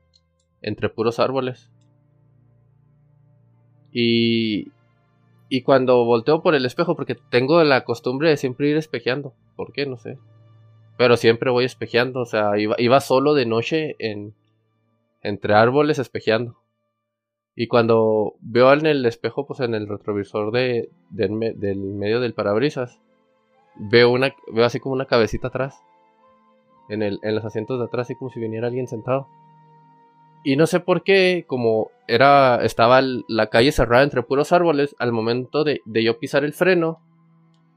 [SPEAKER 2] entre puros árboles. Y y cuando volteo por el espejo porque tengo la costumbre de siempre ir espejeando, ¿por qué? No sé. Pero siempre voy espejeando, o sea, iba, iba solo de noche en entre árboles espejeando. Y cuando veo en el espejo, pues en el retrovisor de, del, me- del medio del parabrisas, veo una veo así como una cabecita atrás. En, el, en los asientos de atrás, así como si viniera alguien sentado. Y no sé por qué, como era estaba la calle cerrada entre puros árboles, al momento de, de yo pisar el freno,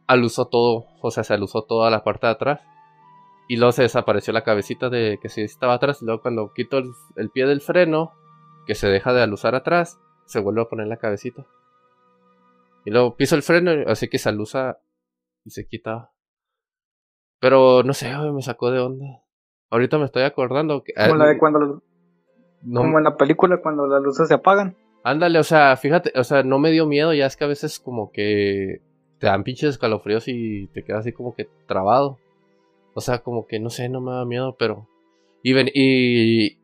[SPEAKER 2] alusó todo, o sea, se alusó toda la parte de atrás. Y luego se desapareció la cabecita de que sí estaba atrás. Y luego cuando quito el, el pie del freno, que se deja de alusar atrás, se vuelve a poner la cabecita. Y luego piso el freno, así que se alusa y se quita. Pero no sé, me sacó de onda. Ahorita me estoy acordando que...
[SPEAKER 3] Como, la de cuando,
[SPEAKER 2] no-
[SPEAKER 3] como en la película cuando las luces se apagan.
[SPEAKER 2] Ándale, o sea, fíjate, o sea, no me dio miedo, ya es que a veces como que te dan pinches escalofríos y te quedas así como que trabado. O sea, como que no sé, no me da miedo, pero... Y, ven, y,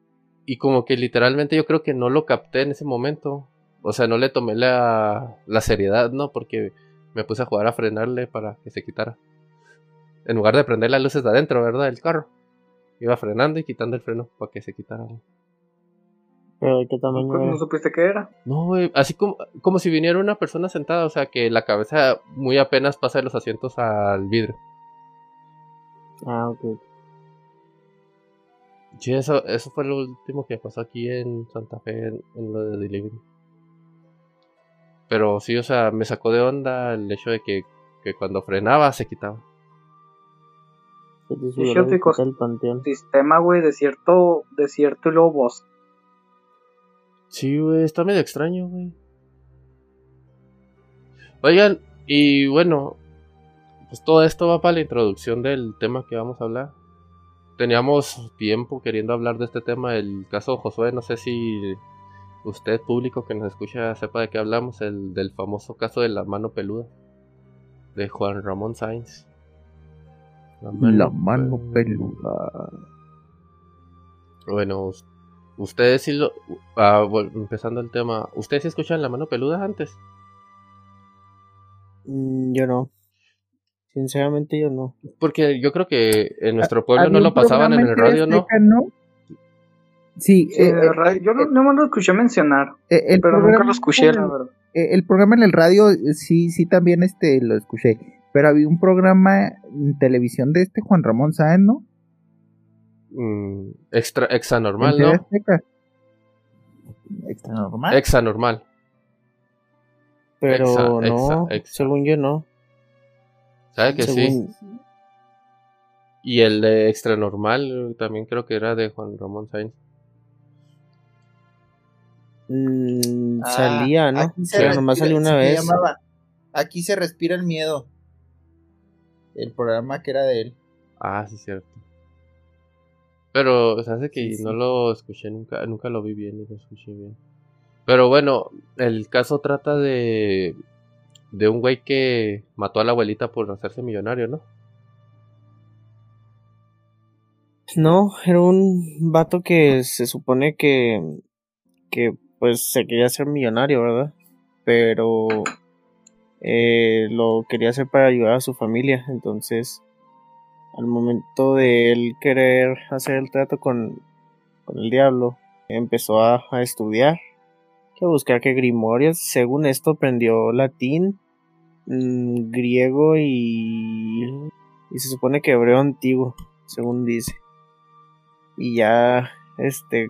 [SPEAKER 2] y como que literalmente yo creo que no lo capté en ese momento. O sea, no le tomé la, la seriedad, ¿no? Porque me puse a jugar a frenarle para que se quitara. En lugar de prender las luces de adentro, ¿verdad? Del carro. Iba frenando y quitando el freno para que se quitara.
[SPEAKER 4] Pero ¿de qué tamaño
[SPEAKER 3] Pues, no supiste qué era.
[SPEAKER 2] No, güey, así como, como si viniera una persona sentada, o sea, que la cabeza muy apenas pasa de los asientos al vidrio.
[SPEAKER 4] Ah, ok.
[SPEAKER 2] Sí, eso, eso fue lo último que pasó aquí en Santa Fe en, lo de delivery. Pero sí, o sea, me sacó de onda el hecho de que, que cuando frenaba se quitaba.
[SPEAKER 3] el panteón. Sistema, güey, desierto, desierto y luego bosque.
[SPEAKER 2] Sí, güey, está medio extraño, güey. Oigan, y bueno, pues todo esto va para la introducción del tema que vamos a hablar. Teníamos tiempo queriendo hablar de este tema, el caso Josué, no sé si usted público que nos escucha sepa de qué hablamos, el del famoso caso de la mano peluda de Juan Ramón Sainz.
[SPEAKER 1] La mano, peluda.
[SPEAKER 2] Bueno, ustedes sí lo... Ah, empezando el tema, ¿ustedes sí escuchan la mano peluda antes?
[SPEAKER 4] Mm, yo no. Sinceramente yo no.
[SPEAKER 2] Porque yo creo que en nuestro pueblo no lo pasaban en el radio, ¿no?
[SPEAKER 3] Sí, eh, eh, yo no, no, me lo escuché mencionar, eh, pero nunca lo escuché, la verdad.
[SPEAKER 1] El programa en el radio, sí, sí, también este lo escuché, pero había un programa en televisión de este Juan Ramón Sáenz, ¿no?
[SPEAKER 2] Mm, extra, exa normal, ¿no?
[SPEAKER 1] Extra normal.
[SPEAKER 2] Exa normal.
[SPEAKER 4] Pero no, según yo no.
[SPEAKER 2] ¿Sabe que sí? Y el de Extra Normal también creo que era de Juan Ramón Sainz.
[SPEAKER 4] Mm, ah, salía, ¿no? Pero nomás salió una vez.
[SPEAKER 1] Aquí se respira el miedo. El programa que era de él.
[SPEAKER 2] Ah, sí, cierto. Pero se hace que no lo escuché nunca, nunca lo vi bien y lo escuché bien. Pero bueno, el caso trata de de un güey que mató a la abuelita por hacerse millonario, ¿no?
[SPEAKER 4] No, era un vato que se supone que que pues se quería hacer millonario, ¿verdad? Pero eh, lo quería hacer para ayudar a su familia, entonces al momento de él querer hacer el trato con, con el diablo, empezó a, a estudiar que buscar que Grimorias, según esto, aprendió latín, mm, griego y, y se supone que hebreo antiguo, según dice. Y ya, este,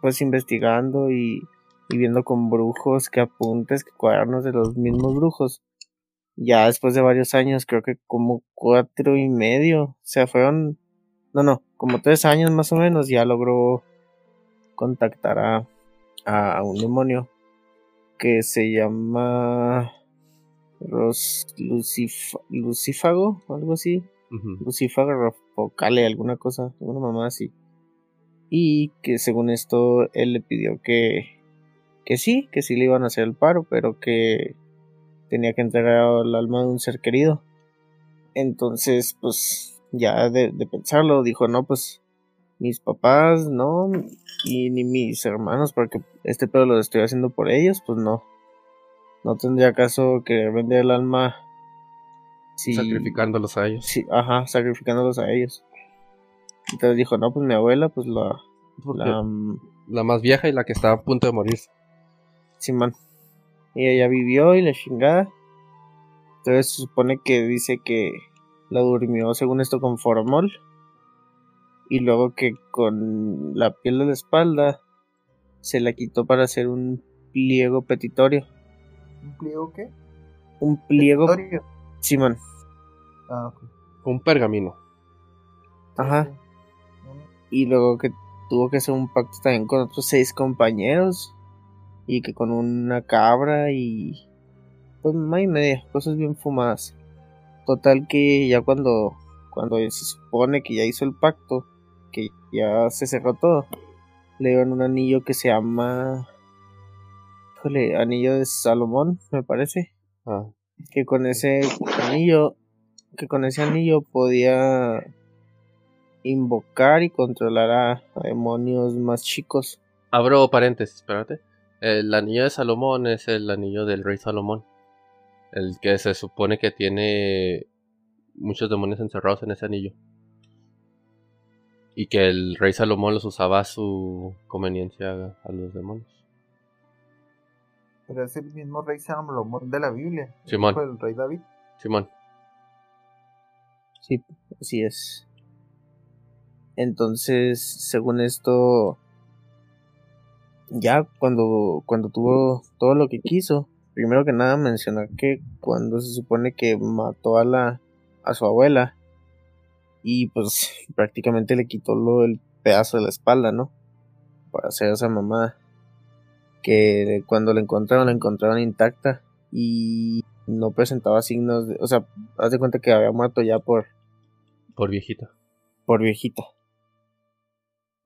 [SPEAKER 4] pues investigando y, y viendo con brujos que apuntes, que cuadernos de los mismos brujos. Ya después de varios años, creo que como cuatro y medio, o sea, fueron, no, no, como tres años más o menos, ya logró contactar a, a un demonio que se llama Ros Lucífago, algo así. Lucífago Focale, alguna cosa, alguna mamá así. Y que según esto él le pidió que, que sí, que sí le iban a hacer el paro, pero que tenía que entregar el alma de un ser querido. Entonces, pues ya de, de pensarlo, dijo, no, pues mis papás, no, y ni mis hermanos, porque este pedo lo estoy haciendo por ellos, pues no. No tendría caso que vender el alma.
[SPEAKER 2] sacrificándolos a ellos.
[SPEAKER 4] Sí, ajá, sacrificándolos a ellos. Entonces dijo, no, pues mi abuela, pues la. La,
[SPEAKER 2] la, más vieja y la que estaba a punto de morir.
[SPEAKER 4] Simón. y ella vivió y le chingada. Entonces se supone que dice que la durmió, según esto, con formol y luego que con la piel de la espalda se la quitó para hacer un pliego petitorio.
[SPEAKER 1] ¿Un pliego qué?
[SPEAKER 4] Un pliego. Simón.
[SPEAKER 2] Ah, Un pergamino.
[SPEAKER 4] Ajá. Y luego que tuvo que hacer un pacto también con otros seis compañeros. Y que con una cabra y. Pues más y media, cosas bien fumadas. Total que ya cuando. Cuando se supone que ya hizo el pacto que ya se cerró todo, le dieron un anillo que se llama. Híjole, anillo de Salomón, me parece. Ah. Que con ese anillo. Que con ese anillo podía invocar y controlar a, demonios más chicos.
[SPEAKER 2] Abro paréntesis, espérate. El anillo de Salomón es el anillo del rey Salomón. El que se supone que tiene muchos demonios encerrados en ese anillo y que el rey Salomón los usaba a su conveniencia a los demonios.
[SPEAKER 1] Pero es el mismo rey Salomón de la Biblia.
[SPEAKER 2] Simón.
[SPEAKER 1] El rey David.
[SPEAKER 2] Simón.
[SPEAKER 4] Sí, así es. Entonces, según esto, ya cuando, cuando tuvo todo lo que quiso, primero que nada mencionar que cuando se supone que mató a la a su abuela y pues prácticamente le quitó lo, el pedazo de la espalda, ¿no? Para hacer esa mamá que cuando la encontraron la encontraron intacta y no presentaba signos de, o sea, haz de cuenta que había muerto ya por
[SPEAKER 2] por viejita.
[SPEAKER 4] Por viejita.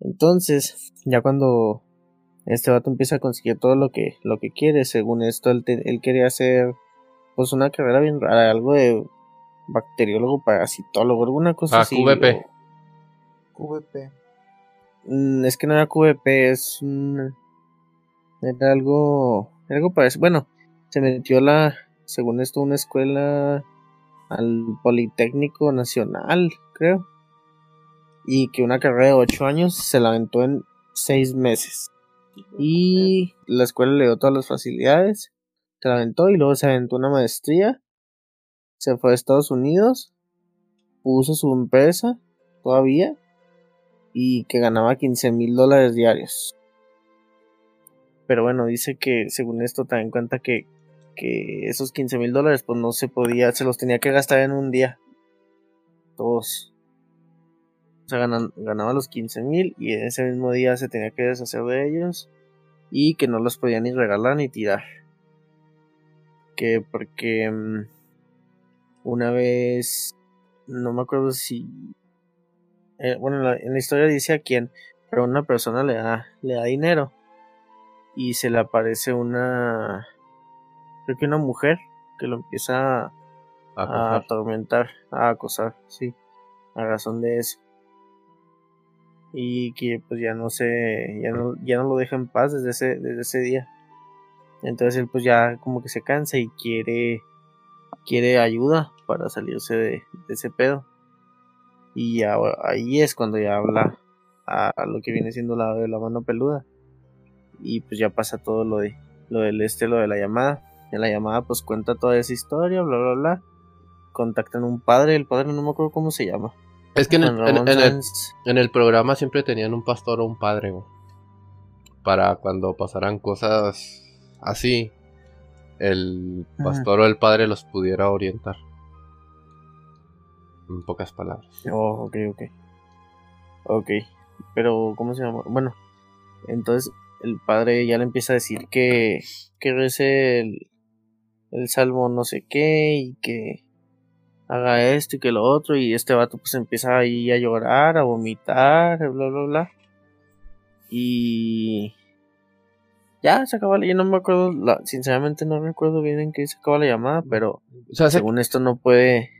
[SPEAKER 4] Entonces, ya cuando este vato empieza a conseguir todo lo que, lo que quiere. Según esto, él, quería hacer pues una carrera bien rara, algo de bacteriólogo, parasitólogo, alguna cosa ah, así.
[SPEAKER 2] QVP.
[SPEAKER 1] QVP.
[SPEAKER 4] Mm, es que no era QVP, es Era algo... Algo parecido. Bueno, se metió la... Según esto, una escuela al Politécnico Nacional, creo. Y que una carrera de 8 años se la aventó en 6 meses. Y la escuela le dio todas las facilidades. Se la aventó y luego se aventó una maestría. Se fue a Estados Unidos. Puso su empresa todavía. Y que ganaba 15 mil dólares diarios. Pero bueno, dice que según esto en cuenta que, que esos 15 mil dólares pues no se podía, se los tenía que gastar en un día. Todos. O sea, ganaba los 15 mil y en ese mismo día se tenía que deshacer de ellos y que no los podía ni regalar ni tirar. Que porque mm, una vez, no me acuerdo si... Eh, bueno, en la, historia dice a quién, pero una persona le da, le da dinero y se le aparece una... Creo que una mujer que lo empieza a atormentar, a acosar, sí, a razón de eso. Y que pues ya no se ya no, ya no lo deja en paz desde ese, desde ese día. Entonces él pues ya como que se cansa y quiere quiere ayuda para salirse de, ese pedo. Y ahí es cuando ya habla a, lo que viene siendo la la mano peluda y pues ya pasa todo lo de lo del este lo de la llamada en la llamada pues cuenta toda esa historia bla bla bla contactan a un padre el padre no me acuerdo cómo se llama
[SPEAKER 2] es que en el, programa siempre tenían un pastor o un padre, Para cuando pasaran cosas así, el pastor o el padre los pudiera orientar. En pocas palabras.
[SPEAKER 4] Oh, ok, ok. Ok. Pero, ¿cómo se llama? Bueno, entonces el padre ya le empieza a decir que, que el, el salmo no sé qué y que haga esto y que lo otro y este vato pues empieza ahí a llorar, a vomitar, bla bla bla. Y ya se acaba, yo no me acuerdo, sinceramente no recuerdo bien en qué se acaba la llamada, pero según esto no puede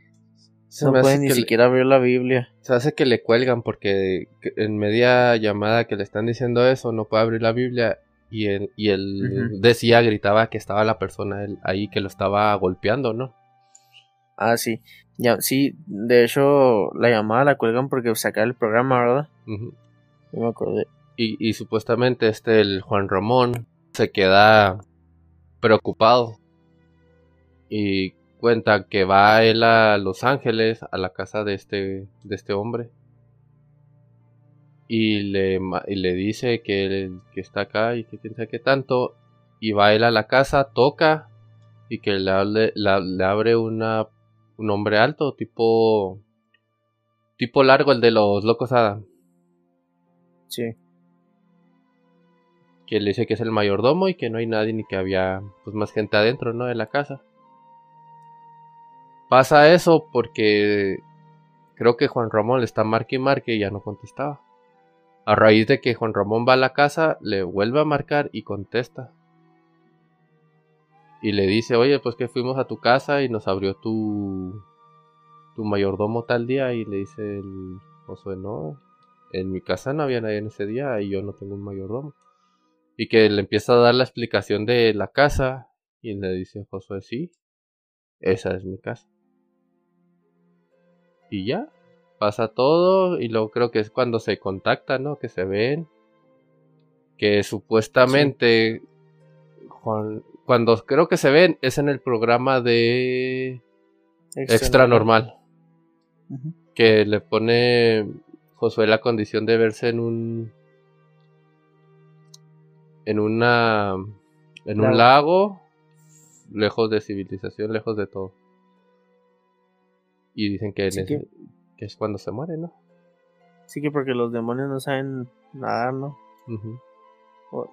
[SPEAKER 4] no puede ni siquiera abrir la Biblia.
[SPEAKER 2] Se hace que le cuelgan porque en media llamada que le están diciendo eso no puede abrir la Biblia y él, y él decía, gritaba que estaba la persona ahí que lo estaba golpeando, ¿no?
[SPEAKER 4] Ah, sí. Ya, sí, de hecho, la llamada la cuelgan porque saca el programa, ¿verdad? me acordé.
[SPEAKER 2] Y, supuestamente este, el Juan Ramón, se queda preocupado. Y cuenta que va él a Los Ángeles, a la casa de este, de este hombre. Y le, y le dice que, que está acá y que quién sabe qué tanto. Y va él a la casa, toca y que le, le abre una un hombre alto, tipo. Tipo largo, el de los locos Adam.
[SPEAKER 4] Sí.
[SPEAKER 2] Que le dice que es el mayordomo y que no hay nadie ni que había pues más gente adentro, ¿no? De la casa. Pasa eso porque creo que Juan Ramón le está marque y marque y ya no contestaba. A raíz de que Juan Ramón va a la casa, le vuelve a marcar y contesta y le dice, oye, pues que fuimos a tu casa y nos abrió tu, tu mayordomo tal día y le dice el Josué, no, en mi casa no había nadie en ese día y yo no tengo un mayordomo. Y que le empieza a dar la explicación de la casa y le dice Josué, sí, esa es mi casa. Y ya, pasa todo y luego creo que es cuando se contactan, ¿no? Que se ven. Que supuestamente Juan, cuando creo que se ven es en el programa de Extra, Normal. Que le pone Josué la condición de verse en un en una en un lago lejos de civilización, lejos de todo. Y dicen que, es cuando se muere, ¿no?
[SPEAKER 4] Sí, que porque los demonios no saben nadar, ¿no?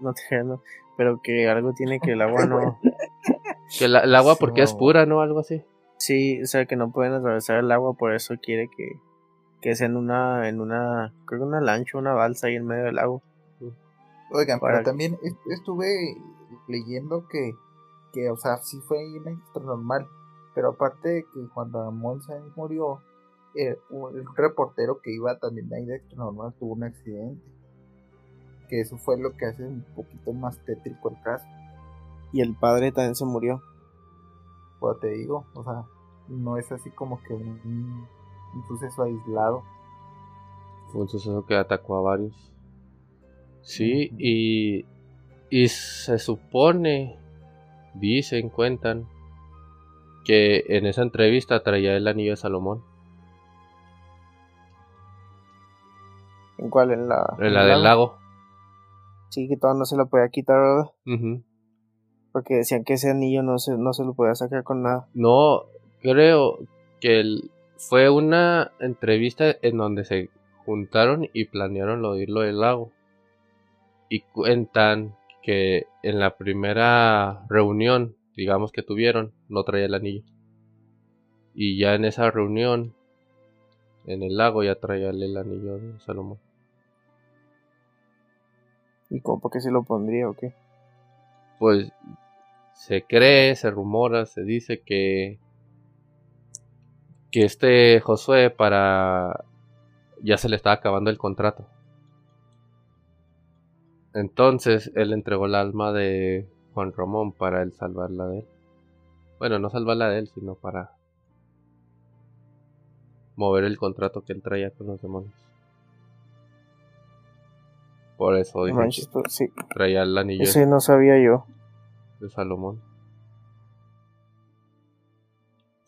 [SPEAKER 4] no te no, pero que algo tiene que el agua no.
[SPEAKER 2] que el agua porque es pura, ¿no? Algo así.
[SPEAKER 4] Sí, o sea que no pueden atravesar el agua, por eso quiere que, que sea en una, en una, creo que una lancha, una balsa ahí en medio del lago.
[SPEAKER 1] Oigan, pero también estuve leyendo que, que, o sea, sí fue extra normal, pero aparte de que cuando Ramón murió, eh, el reportero que iba también ahí de extra normal tuvo un accidente. Que eso fue lo que hace un poquito más tétrico el caso.
[SPEAKER 4] Y el padre también se murió.
[SPEAKER 1] Pues te digo, o sea, no es así como que un, suceso aislado.
[SPEAKER 2] Fue un suceso que atacó a varios. Sí, y, y se supone, dicen, cuentan, que en esa entrevista traía el anillo de Salomón.
[SPEAKER 4] ¿En cuál? En la,
[SPEAKER 2] en la del lago.
[SPEAKER 4] Sí, que todo no se lo podía quitar, ¿verdad? Porque decían que ese anillo no se, no se lo podía sacar con nada.
[SPEAKER 2] No, creo que fue una entrevista en donde se juntaron y planearon lo de irlo del lago. Y cuentan que en la primera reunión, digamos que tuvieron, no traía el anillo. Y ya en esa reunión, en el lago, ya traía el anillo de Salomón.
[SPEAKER 4] ¿Y cómo por qué se lo pondría o qué?
[SPEAKER 2] Pues se cree, se rumora, se dice que que este Josué para ya se le estaba acabando el contrato. Entonces él entregó el alma de Juan Ramón para él salvarla de él. Bueno, no salvarla de él, sino para mover el contrato que él traía con los demonios. Por eso dije
[SPEAKER 4] sí.
[SPEAKER 2] traía el anillo.
[SPEAKER 4] Ese no sabía yo
[SPEAKER 2] de Salomón.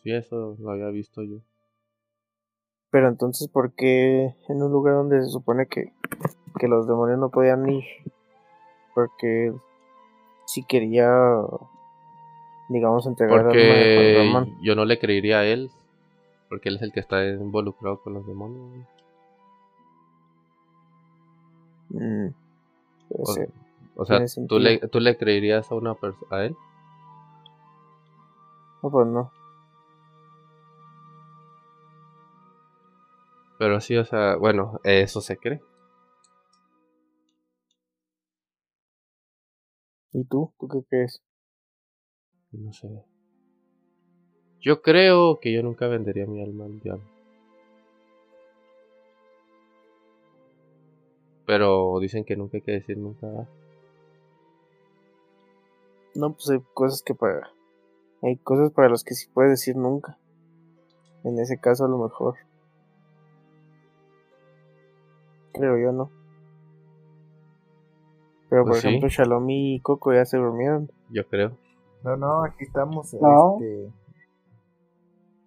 [SPEAKER 2] Sí, eso lo había visto yo.
[SPEAKER 4] Pero entonces, ¿por qué en un lugar donde se supone que, que los demonios no podían ir? Porque si quería, digamos, entregar
[SPEAKER 2] porque a yo no le creería a él, porque él es el que está involucrado con los demonios.
[SPEAKER 4] Mm,
[SPEAKER 2] o sea, ¿tú le, ¿tú le creerías a una persona a él?
[SPEAKER 4] No, pues no.
[SPEAKER 2] Pero sí, o sea, bueno, eso se cree.
[SPEAKER 4] ¿Y tú? ¿Tú qué crees?
[SPEAKER 2] No sé. Yo creo que yo nunca vendería mi alma al diablo. Pero dicen que nunca hay que decir nunca.
[SPEAKER 4] No, pues hay cosas que para. Hay cosas para las que sí puedes decir nunca. En ese caso, a lo mejor. Creo yo, ¿no? Pero por pues ejemplo, Shalom y Coco ya se durmieron.
[SPEAKER 2] Yo creo.
[SPEAKER 1] No, no, aquí estamos. No. Este...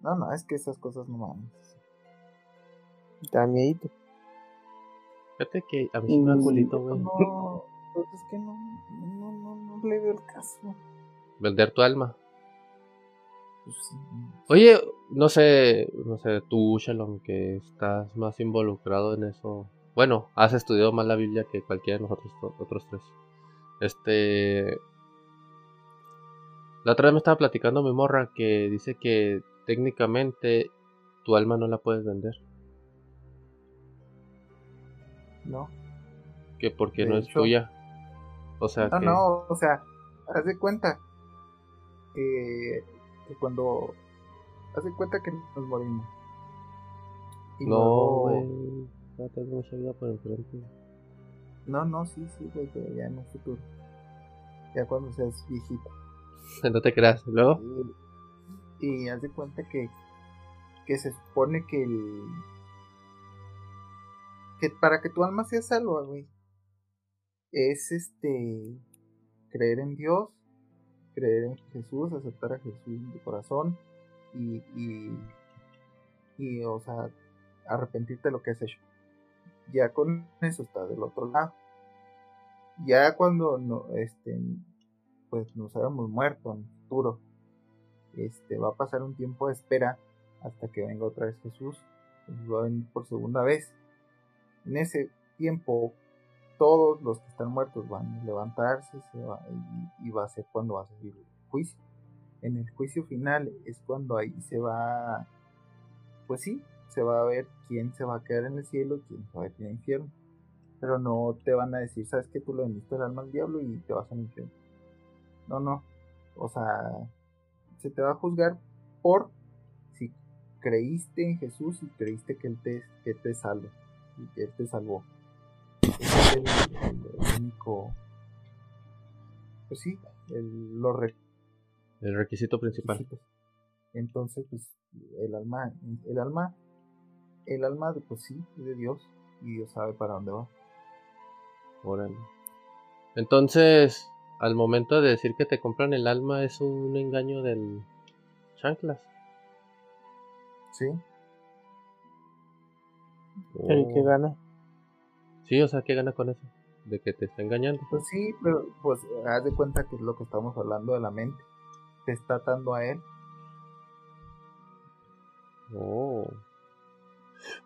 [SPEAKER 1] No, no, es que esas cosas no mames.
[SPEAKER 4] Da miedito.
[SPEAKER 2] Fíjate que a mí sí me da culito, güey.
[SPEAKER 1] No, pues es que no, no, no, no le veo el caso.
[SPEAKER 2] Vender tu alma. Pues Oye, no sé, no sé, tú, Shalom, que estás más involucrado en eso. Bueno, has estudiado más la Biblia que cualquiera de nosotros otros tres. Este. La otra vez me estaba platicando mi morra que dice que técnicamente tu alma no la puedes vender.
[SPEAKER 1] No.
[SPEAKER 2] Que porque no es tuya. O sea,
[SPEAKER 1] no, no, o sea, haz de cuenta que, que cuando haz de cuenta que nos morimos.
[SPEAKER 2] no, güey, no tengo mucha vida por enfrente.
[SPEAKER 1] No, no, sí, sí, güey, pero ya en un futuro. Ya cuando seas viejito.
[SPEAKER 2] no te creas, luego.
[SPEAKER 1] Y, y haz de cuenta que, que se supone que el. que para que tu alma sea salva, güey, es este creer en Dios, creer en Jesús, aceptar a Jesús en tu corazón y, y, y o sea, arrepentirte de lo que has hecho. Ya con eso está del otro lado. Ya cuando no, este, pues nos hayamos muerto en el futuro, este, va a pasar un tiempo de espera hasta que venga otra vez Jesús. va a venir por segunda vez. En ese tiempo, todos los que están muertos van a levantarse y, va a ser cuando va a seguir el juicio. En el juicio final es cuando ahí se va, pues sí, se va a ver quién se va a quedar en el cielo y quién se va a quedar en el infierno. Pero no te van a decir, sabes que tú le vendiste el alma al diablo y te vas al infierno. No, no. O sea, se te va a juzgar por si creíste en Jesús y creíste que Él te, que te y que Él te salvó. Ese es el, único. Pues sí, el, lo
[SPEAKER 2] el requisito principal.
[SPEAKER 1] Entonces, pues, el alma, el alma el alma, pues sí, es de Dios y Dios sabe para dónde va.
[SPEAKER 2] Órale. Entonces, al momento de decir que te compran el alma, es un engaño del chanclas.
[SPEAKER 1] Sí.
[SPEAKER 4] ¿Pero qué oh. gana?
[SPEAKER 2] Sí, o sea, ¿qué gana con eso? De que te está engañando.
[SPEAKER 1] Pues sí, pero pues haz de cuenta que es lo que estamos hablando de la mente. Te está atando a él.
[SPEAKER 2] Oh.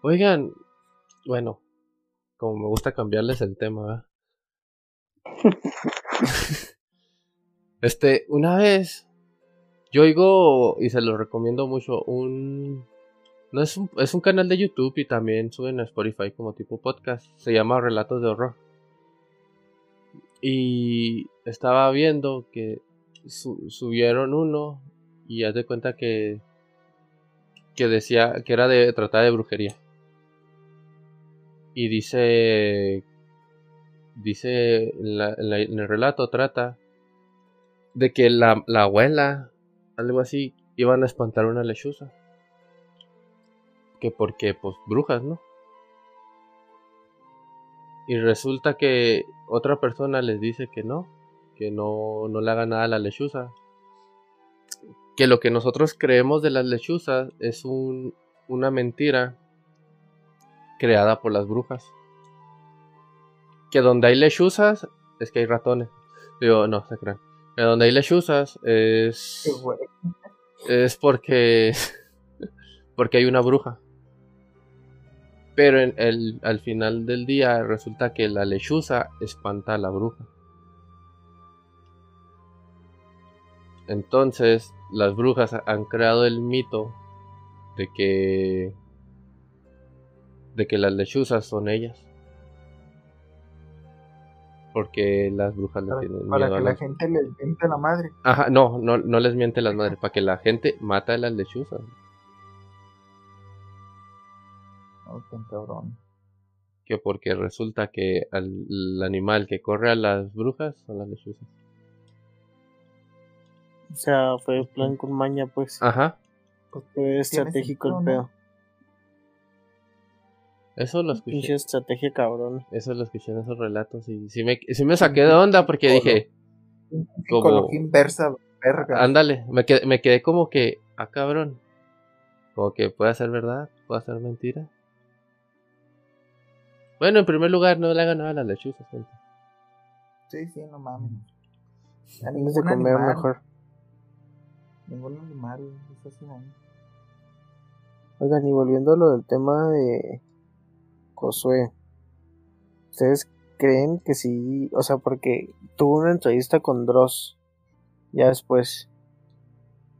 [SPEAKER 2] Oigan, bueno, como me gusta cambiarles el tema, este, una vez yo oigo y se lo recomiendo mucho un no es un, es un canal de YouTube y también suben a Spotify como tipo podcast. Se llama Relatos de Horror. Y estaba viendo que subieron uno y haz de cuenta que que decía que era de tratar de brujería. Y dice, dice el relato trata de que la, la, abuela, algo así, iban a espantar una lechuza. Que porque, pues, brujas, ¿no? Y resulta que otra persona les dice que no, que no, no le haga nada a la lechuza, que lo que nosotros creemos de las lechuzas es un, una mentira creada por las brujas. Que donde hay lechuzas es que hay ratones. Digo, no, se crean. Que donde hay lechuzas es. Es porque. porque hay una bruja. Pero en el, al final del día resulta que la lechuza espanta a la bruja. Entonces, las brujas han creado el mito de que de que las lechuzas son ellas. Porque las brujas
[SPEAKER 1] le
[SPEAKER 2] tienen
[SPEAKER 1] para que la gente les miente la madre.
[SPEAKER 2] Ajá, no, no, no les miente las madres, para que la gente mata a las lechuzas.
[SPEAKER 1] Oh, cabrón.
[SPEAKER 2] Que porque resulta que el animal que corre a las brujas son las lechuzas.
[SPEAKER 4] O sea, fue plan con maña, pues.
[SPEAKER 2] Ajá.
[SPEAKER 4] Pues fue estratégico el pedo.
[SPEAKER 2] Eso lo escuché.
[SPEAKER 4] Pinche estrategia cabrón.
[SPEAKER 2] Eso lo escuché en esos relatos y sí me, sí me saqué de onda porque dije.
[SPEAKER 1] Como, inversa, verga.
[SPEAKER 2] Ándale, me quedé, me quedé como que, ah cabrón. Como que puede ser verdad, puede ser mentira. Bueno, en primer lugar, no le hagan nada a las lechuzas, gente.
[SPEAKER 1] Sí, sí, no mames.
[SPEAKER 4] A de comer mejor.
[SPEAKER 1] Ningún animal es así,
[SPEAKER 4] Oigan, y volviendo a lo del tema de Josué, ¿ustedes creen que sí? O sea, porque tuvo una entrevista con Dross ya después.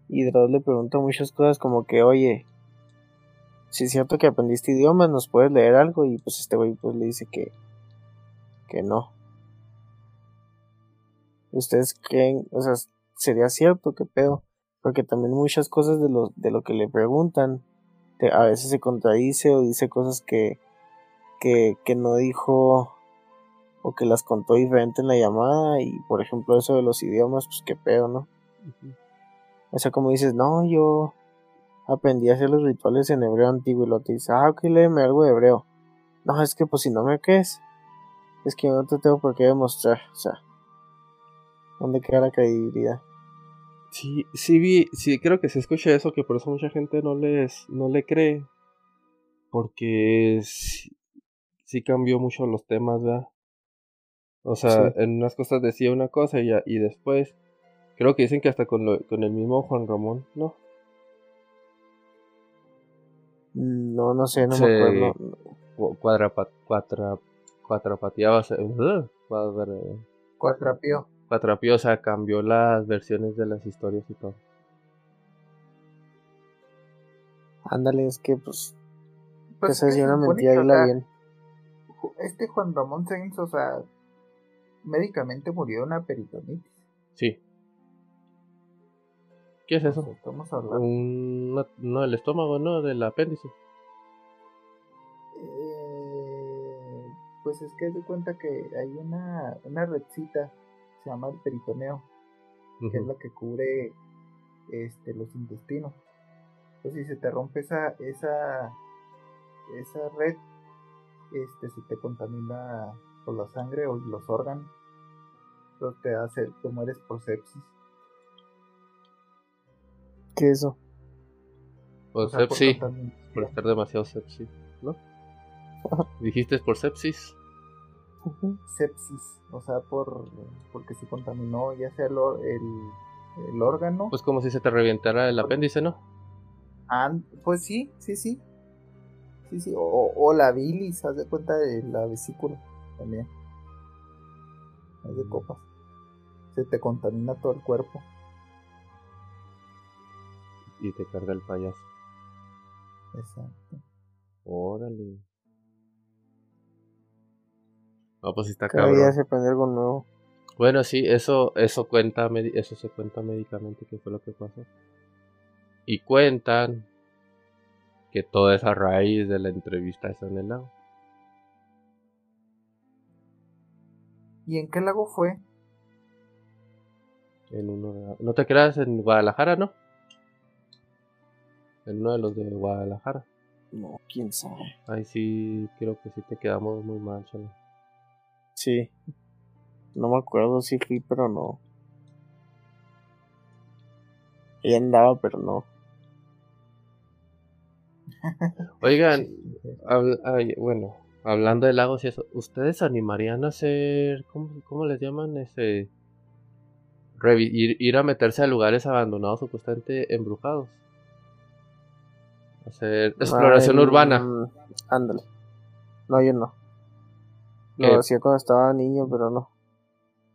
[SPEAKER 4] Y Dross le pregunta muchas cosas como que, oye, si es cierto que aprendiste idiomas, ¿nos puedes leer algo? Y pues este güey pues le dice que, que no. ¿Ustedes creen, o sea, sería cierto? ¿Qué pedo? Porque también muchas cosas de lo, de lo que le preguntan a veces se contradice o dice cosas que, que, que no dijo o que las contó diferente en la llamada y por ejemplo eso de los idiomas pues qué pedo no o sea como dices no yo aprendí a hacer los rituales en hebreo antiguo y lo te dice ah ok léeme algo de hebreo no es que pues si no me crees es que no te tengo por qué demostrar o sea dónde queda la credibilidad
[SPEAKER 2] Sí, sí vi, sí creo que se escucha eso, que por eso mucha gente no les, no le cree. Porque sí cambió mucho los temas, ¿verdad? O sea, en unas cosas decía una cosa y, y después, creo que dicen que hasta con, lo, con el mismo Juan Ramón, ¿no?
[SPEAKER 4] No, no sé, no me acuerdo.
[SPEAKER 2] Cuadrapa, cuatra, cuatrapateaba, cuadra,
[SPEAKER 1] Cuatrapió.
[SPEAKER 2] Cuatrapió, o sea, cambió las versiones de las historias y todo.
[SPEAKER 4] Ándale, es que pues. Pues esa es una mentira y la bien.
[SPEAKER 1] Este Juan Ramón Sainz, o sea, médicamente murió de una peritonitis.
[SPEAKER 2] Sí. ¿Qué es eso?
[SPEAKER 1] Estamos hablando.
[SPEAKER 2] Un, no, el estómago, ¿no? Del apéndice.
[SPEAKER 1] Eh, pues es que de cuenta que hay una, una redcita, se llama el peritoneo, que es la que cubre este, los intestinos. Pues si se te rompe esa, esa, esa red, este, se te contamina por la sangre o los órganos, entonces te hace, te mueres por sepsis.
[SPEAKER 4] ¿Qué es eso?
[SPEAKER 2] Por sepsis, por, estar demasiado sepsis, ¿no? ¿Dijiste por sepsis?
[SPEAKER 1] Sepsis, o sea, por porque se contaminó ya sea el, el, el órgano.
[SPEAKER 2] Pues como si se te revientara el apéndice, ¿no?
[SPEAKER 1] Ah, pues sí, sí, sí. Sí, sí, o, o la bilis, haz de cuenta de la vesícula también. Es de copas. Se te contamina todo el cuerpo.
[SPEAKER 2] Y te carga el payaso.
[SPEAKER 1] Exacto.
[SPEAKER 2] Órale. No, pues está
[SPEAKER 4] Cada día se aprende algo nuevo.
[SPEAKER 2] Bueno, sí, eso, eso cuenta, eso se cuenta médicamente que fue lo que pasó. Y cuentan que toda esa raíz de la entrevista está en el lago.
[SPEAKER 1] ¿Y en qué lago fue?
[SPEAKER 2] En uno No te creas en Guadalajara, ¿no? En uno de los de Guadalajara.
[SPEAKER 4] No, quién sabe.
[SPEAKER 2] Ay, sí, creo que sí te quedamos muy mal,
[SPEAKER 4] Sí. No me acuerdo si fui, pero no. Ella andaba, pero no.
[SPEAKER 2] Oigan, bueno, hablando de lagos y eso, ¿ustedes animarían a hacer, cómo, les llaman ese, ir, a meterse a lugares abandonados supuestamente embrujados? Hacer exploración urbana.
[SPEAKER 4] Ándale. No, yo no. Lo hacía cuando estaba niño, pero no.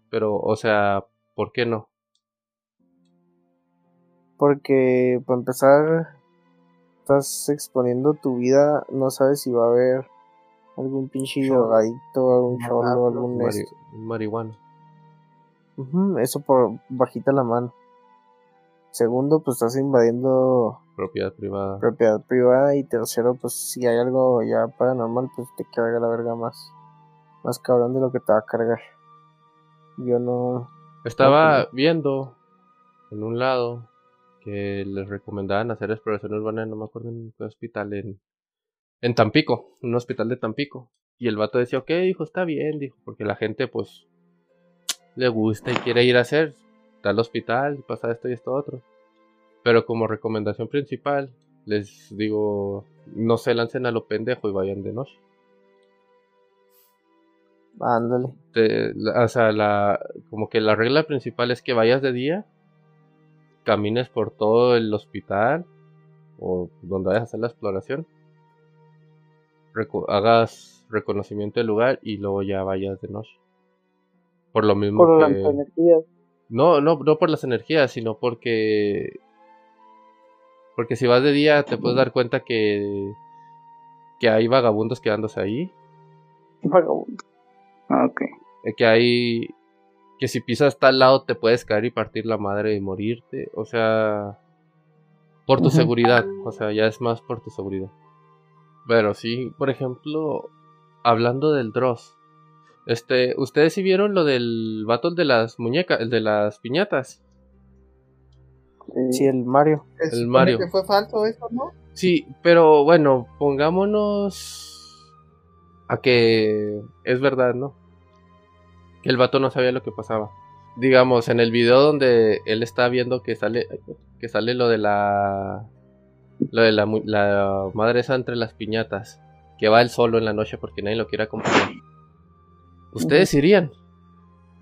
[SPEAKER 2] Pero, o sea, ¿por qué no?
[SPEAKER 4] Porque, para empezar, estás exponiendo tu vida, no sabes si va a haber algún pinche drogadicto, algún cholo, algún
[SPEAKER 2] mari marihuana.
[SPEAKER 4] eso por bajita la mano. Segundo, pues estás invadiendo
[SPEAKER 2] propiedad privada.
[SPEAKER 4] Propiedad privada y tercero, pues si hay algo ya paranormal, pues te carga la verga más más cabrón de lo que te va a cargar. Yo no
[SPEAKER 2] estaba viendo en un lado que les recomendaban hacer exploración urbana, no me acuerdo en qué hospital, en, en Tampico, un hospital de Tampico. Y el vato decía, ok, dijo, está bien, dijo, porque la gente pues le gusta y quiere ir a hacer tal hospital, pasa esto y esto otro. Pero como recomendación principal, les digo, no se lancen a lo pendejo y vayan de noche.
[SPEAKER 4] Ándale.
[SPEAKER 2] o sea, la, como que la regla principal es que vayas de día camines por todo el hospital o donde vayas a hacer la exploración, hagas reconocimiento del lugar y luego ya vayas de noche. Por lo mismo
[SPEAKER 3] por las energías.
[SPEAKER 2] No, no, no por las energías, sino porque porque si vas de día te puedes dar cuenta que que hay vagabundos quedándose ahí.
[SPEAKER 3] Vagabundos. Ah, ok.
[SPEAKER 2] Que hay que si pisas tal lado te puedes caer y partir la madre y morirte. O sea, por tu seguridad. O sea, ya es más por tu seguridad. Pero sí, por ejemplo, hablando del Dross. Este, ¿ustedes sí vieron lo del battle de las muñecas, el de las piñatas?
[SPEAKER 4] Sí, el Mario.
[SPEAKER 2] El Mario.
[SPEAKER 1] que fue falso eso, ¿no?
[SPEAKER 2] Sí, pero bueno, pongámonos a que es verdad, ¿no? Que el vato no sabía lo que pasaba. Digamos, en el video donde él está viendo que sale que sale lo de la lo de la, la madre esa entre las piñatas, que va él solo en la noche porque nadie lo quiere acompañar. ¿Ustedes irían?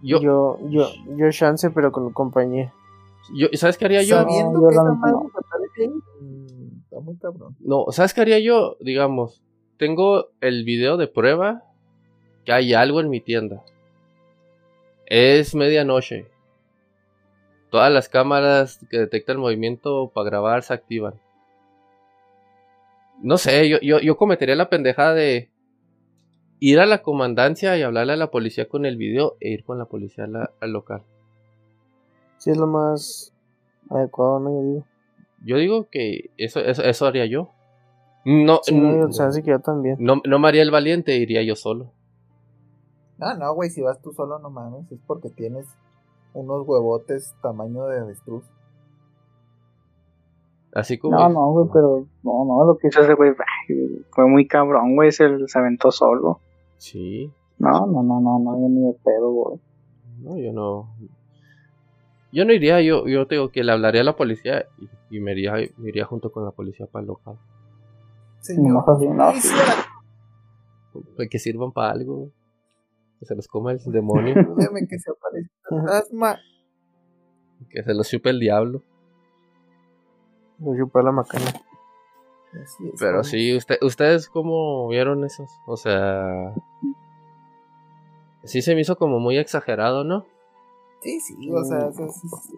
[SPEAKER 4] Yo, yo, yo, yo chance, pero con compañía.
[SPEAKER 2] Yo, ¿Sabes qué haría yo?
[SPEAKER 1] Sabiendo
[SPEAKER 3] yo
[SPEAKER 1] que
[SPEAKER 3] la
[SPEAKER 1] esa
[SPEAKER 3] neta
[SPEAKER 1] madre
[SPEAKER 3] no.
[SPEAKER 1] ahí, mm, Está muy cabrón.
[SPEAKER 2] No, ¿sabes qué haría yo? Digamos, tengo el video de prueba que hay algo en mi tienda. Es medianoche. Todas las cámaras que detectan movimiento para grabar se activan. No sé, yo, yo, yo cometería la pendejada de ir a la comandancia y hablarle a la policía con el video e ir con la policía la- al local.
[SPEAKER 4] Sí, es lo más adecuado, ¿no? Yo digo.
[SPEAKER 2] Yo digo que eso, eso, eso haría yo. No,
[SPEAKER 4] Sí, no, que yo también.
[SPEAKER 2] no, no me haría el valiente, iría yo solo.
[SPEAKER 1] No, no, güey, si vas tú solo, no mames, es porque tienes unos huevotes tamaño de avestruz.
[SPEAKER 2] Así como.
[SPEAKER 3] No, no, güey, pero no, no, lo que hizo ese güey fue muy cabrón, güey, se, se aventó solo.
[SPEAKER 2] Sí.
[SPEAKER 3] No, no, no, no, no, yo ni de pedo, güey.
[SPEAKER 2] No, yo no. Yo no iría, yo, yo tengo que le hablaría a la policía y, y me, iría, me iría junto con la policía para el local.
[SPEAKER 1] Señor,
[SPEAKER 3] Nomás así, no,
[SPEAKER 1] ¿qué
[SPEAKER 3] sí.
[SPEAKER 1] hiciera?
[SPEAKER 2] Para que sirvan para algo. Que se los coma el demonio.
[SPEAKER 1] Que se aparezca el fantasma.
[SPEAKER 2] que se los chupe el diablo.
[SPEAKER 4] Yo chupé la macana.
[SPEAKER 1] Así es,
[SPEAKER 2] Pero sí, usted, ¿ustedes cómo vieron esos? O sea. Sí se me hizo como muy exagerado, ¿no?
[SPEAKER 1] Sí, sí, o sea, eso,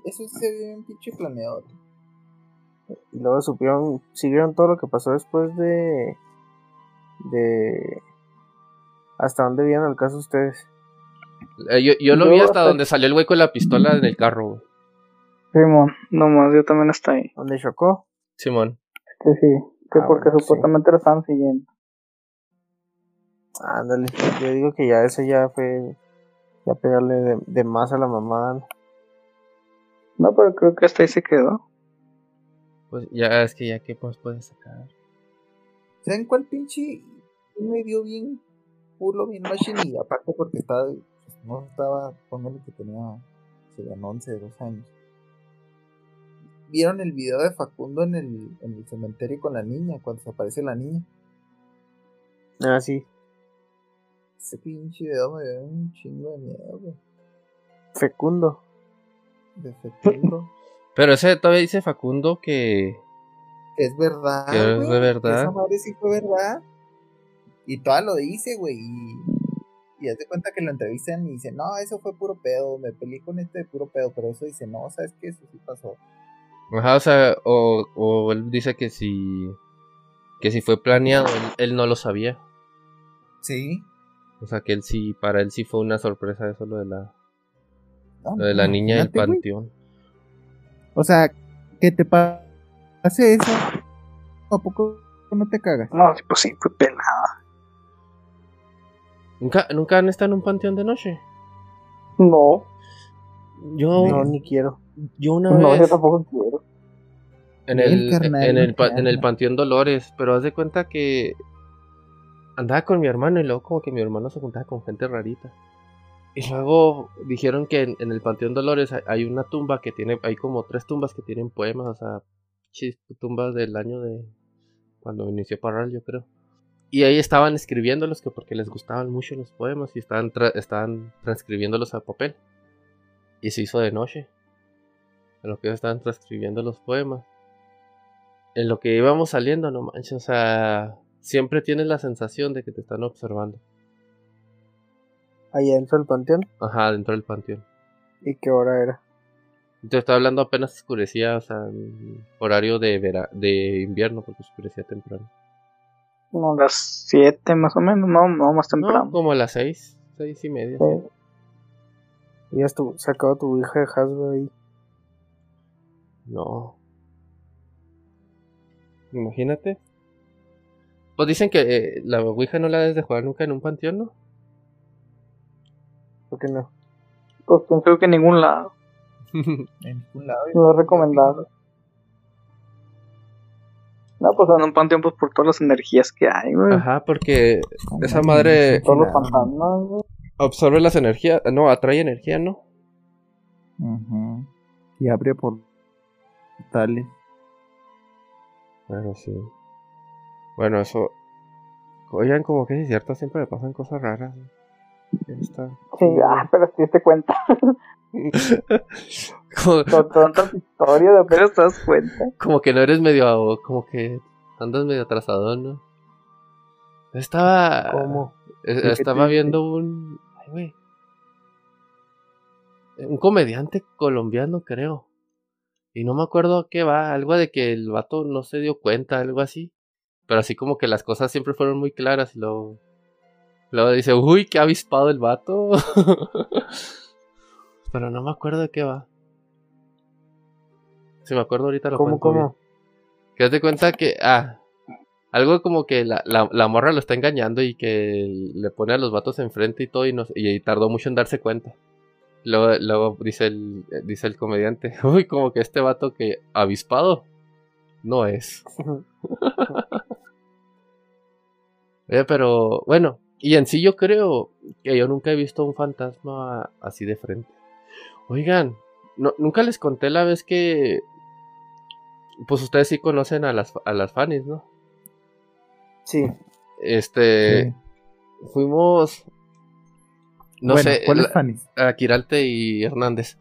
[SPEAKER 1] eso se ve bien pinche planeado.
[SPEAKER 4] Y luego supieron, siguieron todo lo que pasó después de. de. ¿Hasta dónde vieron el caso ustedes?
[SPEAKER 2] Eh, yo, yo lo
[SPEAKER 3] Yo
[SPEAKER 2] vi hasta
[SPEAKER 3] hasta-
[SPEAKER 2] donde salió el güey con la pistola en el carro, güey.
[SPEAKER 3] Simón, nomás, yo también estoy ahí.
[SPEAKER 4] ¿Dónde chocó?
[SPEAKER 2] Simón.
[SPEAKER 3] Que sí, que
[SPEAKER 4] Ah,
[SPEAKER 3] porque
[SPEAKER 4] bueno, sí.
[SPEAKER 3] supuestamente lo estaban siguiendo.
[SPEAKER 4] Ándale, yo digo que ya ese ya fue. Ya pegarle de, de más a la mamada. ¿no?
[SPEAKER 3] Pero creo que hasta ahí se quedó.
[SPEAKER 2] Pues ya es que ya que pues puede sacar.
[SPEAKER 1] ¿Saben cuál pinche me dio bien culo, bien machine? Y aparte porque estaba, pues, no estaba, póngale que tenía, serían 11, 12 años. ¿Vieron el video de Facundo en el, en el cementerio con la niña, cuando se aparece la niña?
[SPEAKER 4] Ah, sí.
[SPEAKER 1] Ese pinche video me dio un chingo de miedo, güey.
[SPEAKER 4] Fecundo.
[SPEAKER 1] De Facundo.
[SPEAKER 2] Pero ese todavía dice Facundo que.
[SPEAKER 1] Es verdad.
[SPEAKER 2] Que es de verdad.
[SPEAKER 1] esa madre sí fue verdad. Y toda lo dice, güey. Y, de cuenta que lo entrevistan y dice, no, eso fue puro pedo. Me peleé con este de puro pedo. Pero eso dice, no, sabes que eso sí pasó.
[SPEAKER 2] Ajá, o sea, o, o él dice que si. Que si fue planeado, él, él no lo sabía.
[SPEAKER 1] Sí.
[SPEAKER 2] O sea, que él sí, para él sí fue una sorpresa eso, lo de la,
[SPEAKER 1] No,
[SPEAKER 2] lo de la niña del panteón.
[SPEAKER 1] O sea, que te pa- pase eso. ¿A poco no te cagas?
[SPEAKER 3] No, pues sí, fue pelada.
[SPEAKER 2] ¿Nunca, ¿Nunca han estado en un panteón de noche?
[SPEAKER 3] No,
[SPEAKER 2] Yo,
[SPEAKER 4] No, ni quiero.
[SPEAKER 2] yo una
[SPEAKER 3] no, yo
[SPEAKER 2] vez
[SPEAKER 3] tampoco quiero.
[SPEAKER 2] en el,
[SPEAKER 1] carnal,
[SPEAKER 2] en, el, en el panteón Dolores, pero haz de cuenta que andaba con mi hermano y luego como que mi hermano se juntaba con gente rarita. Y luego dijeron que en, en el panteón Dolores hay, hay una tumba que tiene, hay como tres tumbas que tienen poemas, o sea, chis- tumbas del año de cuando inició Parral, yo creo. Y ahí estaban escribiéndolos que porque les gustaban mucho los poemas y estaban, tra- estaban transcribiéndolos a papel. Y se hizo de noche. En lo que estaban transcribiendo los poemas. En lo que íbamos saliendo, no manches, o sea, siempre tienes la sensación de que te están observando.
[SPEAKER 4] Allá dentro del panteón.
[SPEAKER 2] Ajá, dentro del panteón.
[SPEAKER 4] ¿Y qué hora era?
[SPEAKER 2] Te estoy hablando apenas oscurecía, o sea, en horario de vera de invierno, porque oscurecía temprano.
[SPEAKER 3] Como las 7 más o menos, no, no, más temprano.
[SPEAKER 2] No, como a las seis, seis y media.
[SPEAKER 3] Sí.
[SPEAKER 4] Y ya estuvo sacado tu hija de Hasbro ahí.
[SPEAKER 2] No. Imagínate. Pues dicen que eh, la Ouija no la debes de jugar nunca en un panteón, ¿no?
[SPEAKER 4] ¿Por qué no?
[SPEAKER 3] Pues creo que en ningún lado.
[SPEAKER 1] En ningún lado.
[SPEAKER 3] No es recomendable. No, pues en un panteón, pues por todas las energías que hay, güey.
[SPEAKER 2] Ajá, porque esa madre
[SPEAKER 3] Todos los fantasmas, güey.
[SPEAKER 2] absorbe las energías, no, atrae energía, ¿no?
[SPEAKER 1] Ujú. Y abre portales.
[SPEAKER 2] Bueno, sí. Bueno, eso. Oigan, como que es cierto, siempre me pasan cosas raras.
[SPEAKER 3] Está... Sí, ah, pero si te cuenta.
[SPEAKER 2] como...
[SPEAKER 3] Con tantas historias, apenas te das cuenta.
[SPEAKER 2] Como que no eres medio, como que andas medio atrasado, ¿no? Estaba.
[SPEAKER 4] ¿Cómo?
[SPEAKER 2] Estaba viendo un. Ay, güey. Un comediante colombiano, creo. Y no me acuerdo a qué va. Algo de que el vato no se dio cuenta, algo así. Pero así como que las cosas siempre fueron muy claras. Y luego. Luego dice, uy, qué avispado el vato. Pero no me acuerdo de qué va. Si me acuerdo ahorita lo
[SPEAKER 4] ¿Cómo, cómo?
[SPEAKER 2] Que te cuenta que. Ah, algo como que la, la, morra lo está engañando y que le pone a los vatos enfrente y todo y, no, y tardó mucho en darse cuenta. Luego, luego dice, el, dice el comediante, uy, como que este vato que avispado no es. pero bueno, y en sí yo creo que yo nunca he visto un fantasma así de frente. Oigan, no, nunca les conté la vez que... Pues ustedes sí conocen a las, a las fanis, ¿no?
[SPEAKER 4] Sí.
[SPEAKER 2] Este. Fuimos. No sé.
[SPEAKER 1] ¿Cuáles Fanny?
[SPEAKER 2] A Quiralte y Hernández.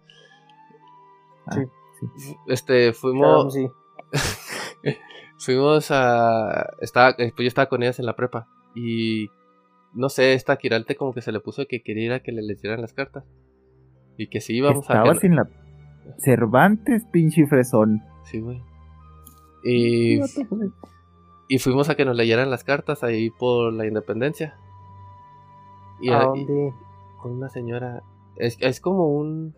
[SPEAKER 4] Ah,
[SPEAKER 2] sí. Este, fuimos.
[SPEAKER 4] sí.
[SPEAKER 2] fuimos a. Estaba, pues yo estaba con ellas en la prepa. Y. No sé, esta Quiralte como que se le puso que quería ir a que le leyeran las cartas. Y que sí íbamos
[SPEAKER 1] Estaba a. sin la. Cervantes, pinche fresón.
[SPEAKER 2] Sí, güey. Y. Y fuimos a que nos leyeran las cartas ahí por la independencia. Y,
[SPEAKER 4] ¿A
[SPEAKER 2] dónde? con una señora. Es, es como un.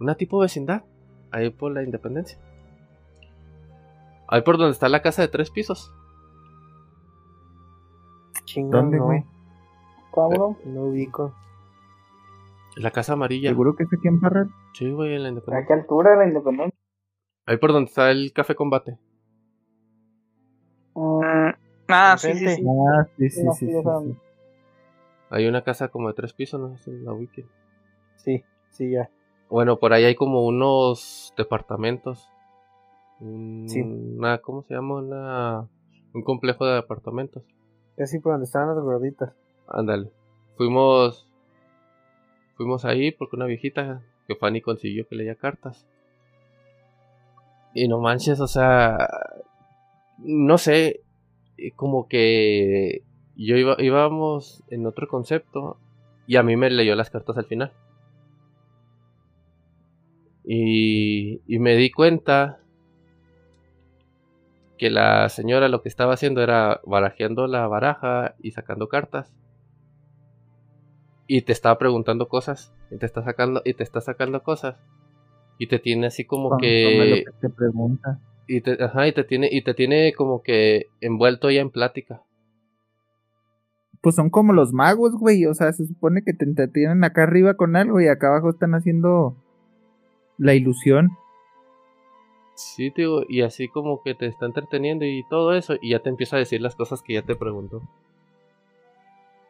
[SPEAKER 2] Una tipo vecindad. Ahí por la independencia. Ahí por donde está la casa de tres pisos.
[SPEAKER 1] ¿Dónde, güey?
[SPEAKER 3] ¿Cómo?
[SPEAKER 4] No ubico.
[SPEAKER 2] La casa amarilla.
[SPEAKER 1] ¿Seguro que es aquí en Parral?
[SPEAKER 2] Sí, güey, en la independencia.
[SPEAKER 3] ¿A qué altura de la independencia?
[SPEAKER 2] Ahí por donde está el café combate.
[SPEAKER 3] Mm, ah, sí, sí, sí.
[SPEAKER 1] Ah, sí, sí, sí,
[SPEAKER 2] Hay una casa como de tres pisos, no sé si la wiki.
[SPEAKER 4] Sí, sí, ya.
[SPEAKER 2] Bueno, por ahí hay como unos departamentos.
[SPEAKER 4] Sí.
[SPEAKER 2] Una, ¿Cómo se llama? Una, un complejo de departamentos.
[SPEAKER 4] Casi por donde estaban las gorditas.
[SPEAKER 2] Ándale. Fuimos. Fuimos ahí porque una viejita que Fanny consiguió que leía cartas. Y no manches, o sea, no sé, eh, como que yo iba, íbamos en otro concepto y a mí me leyó las cartas al final. Y, y me di cuenta que la señora lo que estaba haciendo era barajeando la baraja y sacando cartas. Y te estaba preguntando cosas. Y te está sacando, y te está sacando cosas. Y te tiene así como que...
[SPEAKER 1] que te pregunta.
[SPEAKER 2] Y te, ajá, y te tiene, y te tiene como que envuelto ya en plática.
[SPEAKER 1] Pues son como los magos, güey. O sea, se supone que te entretienen acá arriba con algo y acá abajo están haciendo la ilusión.
[SPEAKER 2] Sí, tío, y así como que te está entreteniendo y todo eso, y ya te empieza a decir las cosas que ya te preguntó.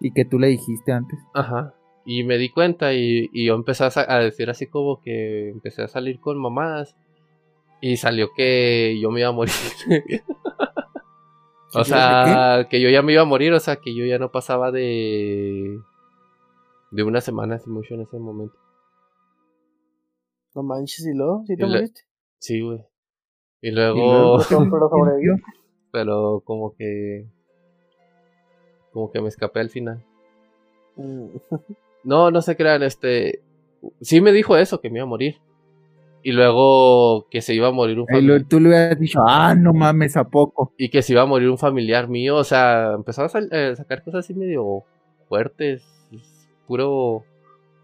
[SPEAKER 1] Y que tú le dijiste antes.
[SPEAKER 2] Ajá. Y me di cuenta y, y yo empecé a, decir así como que empecé a salir con mamadas. Y salió que yo me iba a morir. o sea, que yo ya me iba a morir, o sea, que yo ya no pasaba de. de una semana así mucho en ese momento.
[SPEAKER 4] No manches, ¿y luego? ¿Sí te moriste?
[SPEAKER 2] Sí, güey. Y luego.
[SPEAKER 3] pero sobrevivió.
[SPEAKER 2] Pero como que. Como que me escapé al final.
[SPEAKER 4] Mm.
[SPEAKER 2] no, no se crean, este. Sí me dijo eso, que me iba a morir y luego que se iba a morir un
[SPEAKER 1] familiar. Tú le hubieras dicho, ah, no mames, ¿a poco?
[SPEAKER 2] Y que se iba a morir un familiar mío, o sea, empezaba a, eh, sacar cosas así medio fuertes, puro,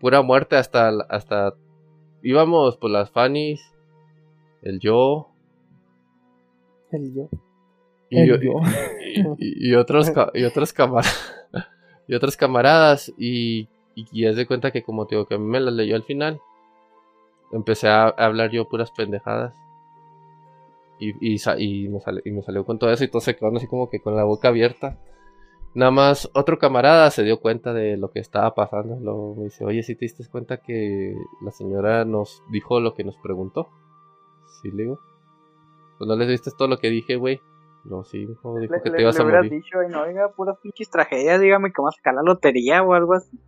[SPEAKER 2] pura muerte hasta, hasta, íbamos por las Fannies, el yo.
[SPEAKER 4] El yo.
[SPEAKER 2] Y, yo, Y, otros, y otros camaradas, y otras camaradas, y, y, es de cuenta que como te digo, que a mí me las leyó al final empecé a hablar yo puras pendejadas. Y, y, me y, me salió con todo eso y todos se quedaron así como que con la boca abierta. Nada más otro camarada se dio cuenta de lo que estaba pasando. Luego me dice, oye, si te diste cuenta que la señora nos dijo lo que nos preguntó. Sí, le digo. Pues no les viste todo lo que dije, güey. Lo sí, dijo, dijo
[SPEAKER 3] Le,
[SPEAKER 2] que
[SPEAKER 3] le-
[SPEAKER 2] te ibas
[SPEAKER 3] le
[SPEAKER 2] a morir.
[SPEAKER 3] dicho, ay, no, oiga, puras pinches tragedias, dígame que vas a sacar la lotería o algo así.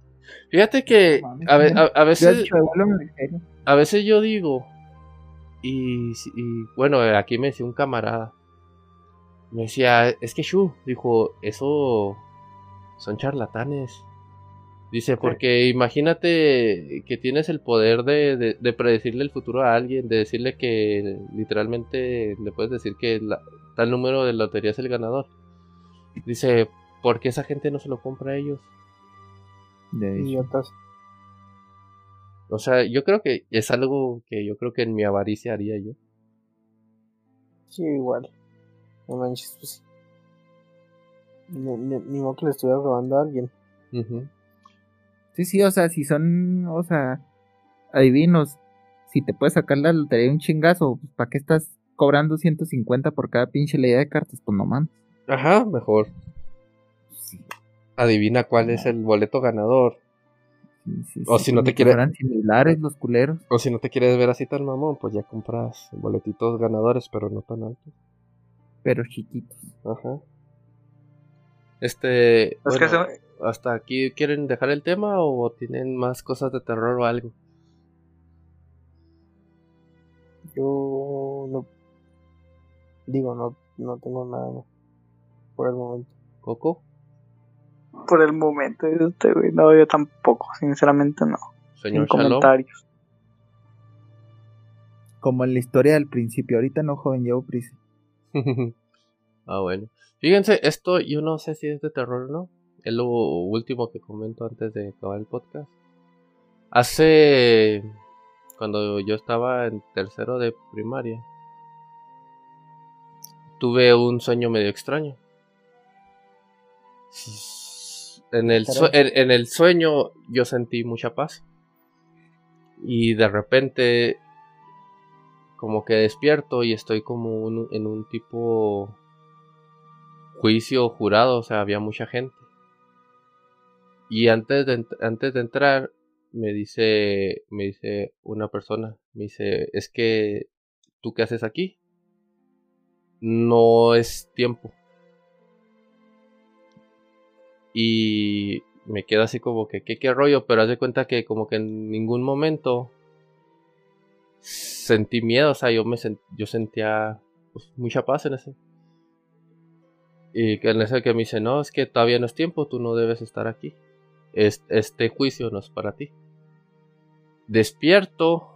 [SPEAKER 2] Fíjate que a, ve- veces a veces yo digo y, bueno, aquí me decía un camarada. Me decía, es que Shu, dijo, eso son charlatanes. Dice, porque imagínate que tienes el poder de, de- de predecirle el futuro a alguien, de decirle que literalmente le puedes decir que la- tal número de lotería es el ganador. Dice, ¿por qué esa gente no se lo compra a ellos?
[SPEAKER 1] De.
[SPEAKER 4] Idiotas.
[SPEAKER 2] O sea, yo creo que es algo que yo creo que en mi avaricia haría yo.
[SPEAKER 4] Sí, igual. No manches, pues sí. Ni, ni, ni modo que le estuviera robando a alguien.
[SPEAKER 2] Ujú.
[SPEAKER 1] Sí, sí, o sea, si son, o sea, adivinos, si te puedes sacar la lotería un chingazo, pues, ¿para qué estás cobrando 150 por cada pinche leída de cartas? Pues no mames.
[SPEAKER 2] Ajá, mejor.
[SPEAKER 1] Sí,
[SPEAKER 2] Adivina cuál es el boleto ganador.
[SPEAKER 1] sí, sí,
[SPEAKER 2] O
[SPEAKER 1] sí,
[SPEAKER 2] si no te
[SPEAKER 1] que
[SPEAKER 2] quiere-
[SPEAKER 1] fueran similares los culeros,
[SPEAKER 2] O si no te quieres ver así tan mamón, pues ya compras boletitos ganadores, pero no tan altos.
[SPEAKER 1] pero chiquitos.
[SPEAKER 2] Ajá. Este.
[SPEAKER 3] Es
[SPEAKER 2] bueno,
[SPEAKER 3] que se-
[SPEAKER 2] ¿Hasta aquí quieren dejar el tema o tienen más cosas de terror o algo?
[SPEAKER 4] Yo no. Digo, no, no tengo nada por el momento.
[SPEAKER 2] ¿Coco?
[SPEAKER 3] Por el momento, este, güey, no, yo tampoco, sinceramente no.
[SPEAKER 2] Señor
[SPEAKER 3] Sin comentarios.
[SPEAKER 1] Como en la historia del principio, ahorita no, joven, llevo prisa.
[SPEAKER 2] ah, bueno. Fíjense, esto yo no sé si es de terror o no. Es lo último que comento antes de acabar el podcast. Hace. Cuando yo estaba en tercero de primaria, tuve un sueño medio extraño. En el, sue- en, en el sueño yo sentí mucha paz. Y de repente, como que despierto y estoy como un- en un tipo juicio jurado, o sea, había mucha gente. Y antes de, antes de entrar, me dice, me dice una persona, me dice, es que, ¿tú qué haces aquí? No es tiempo. Y me quedo así como que, ¿qué, qué rollo? Pero haz de cuenta que como que en ningún momento sentí miedo, o sea, yo me sent- yo sentía pues, mucha paz en ese. Y que en ese que me dice, no, es que todavía no es tiempo, tú no debes estar aquí. Es- este juicio no es para ti. Despierto.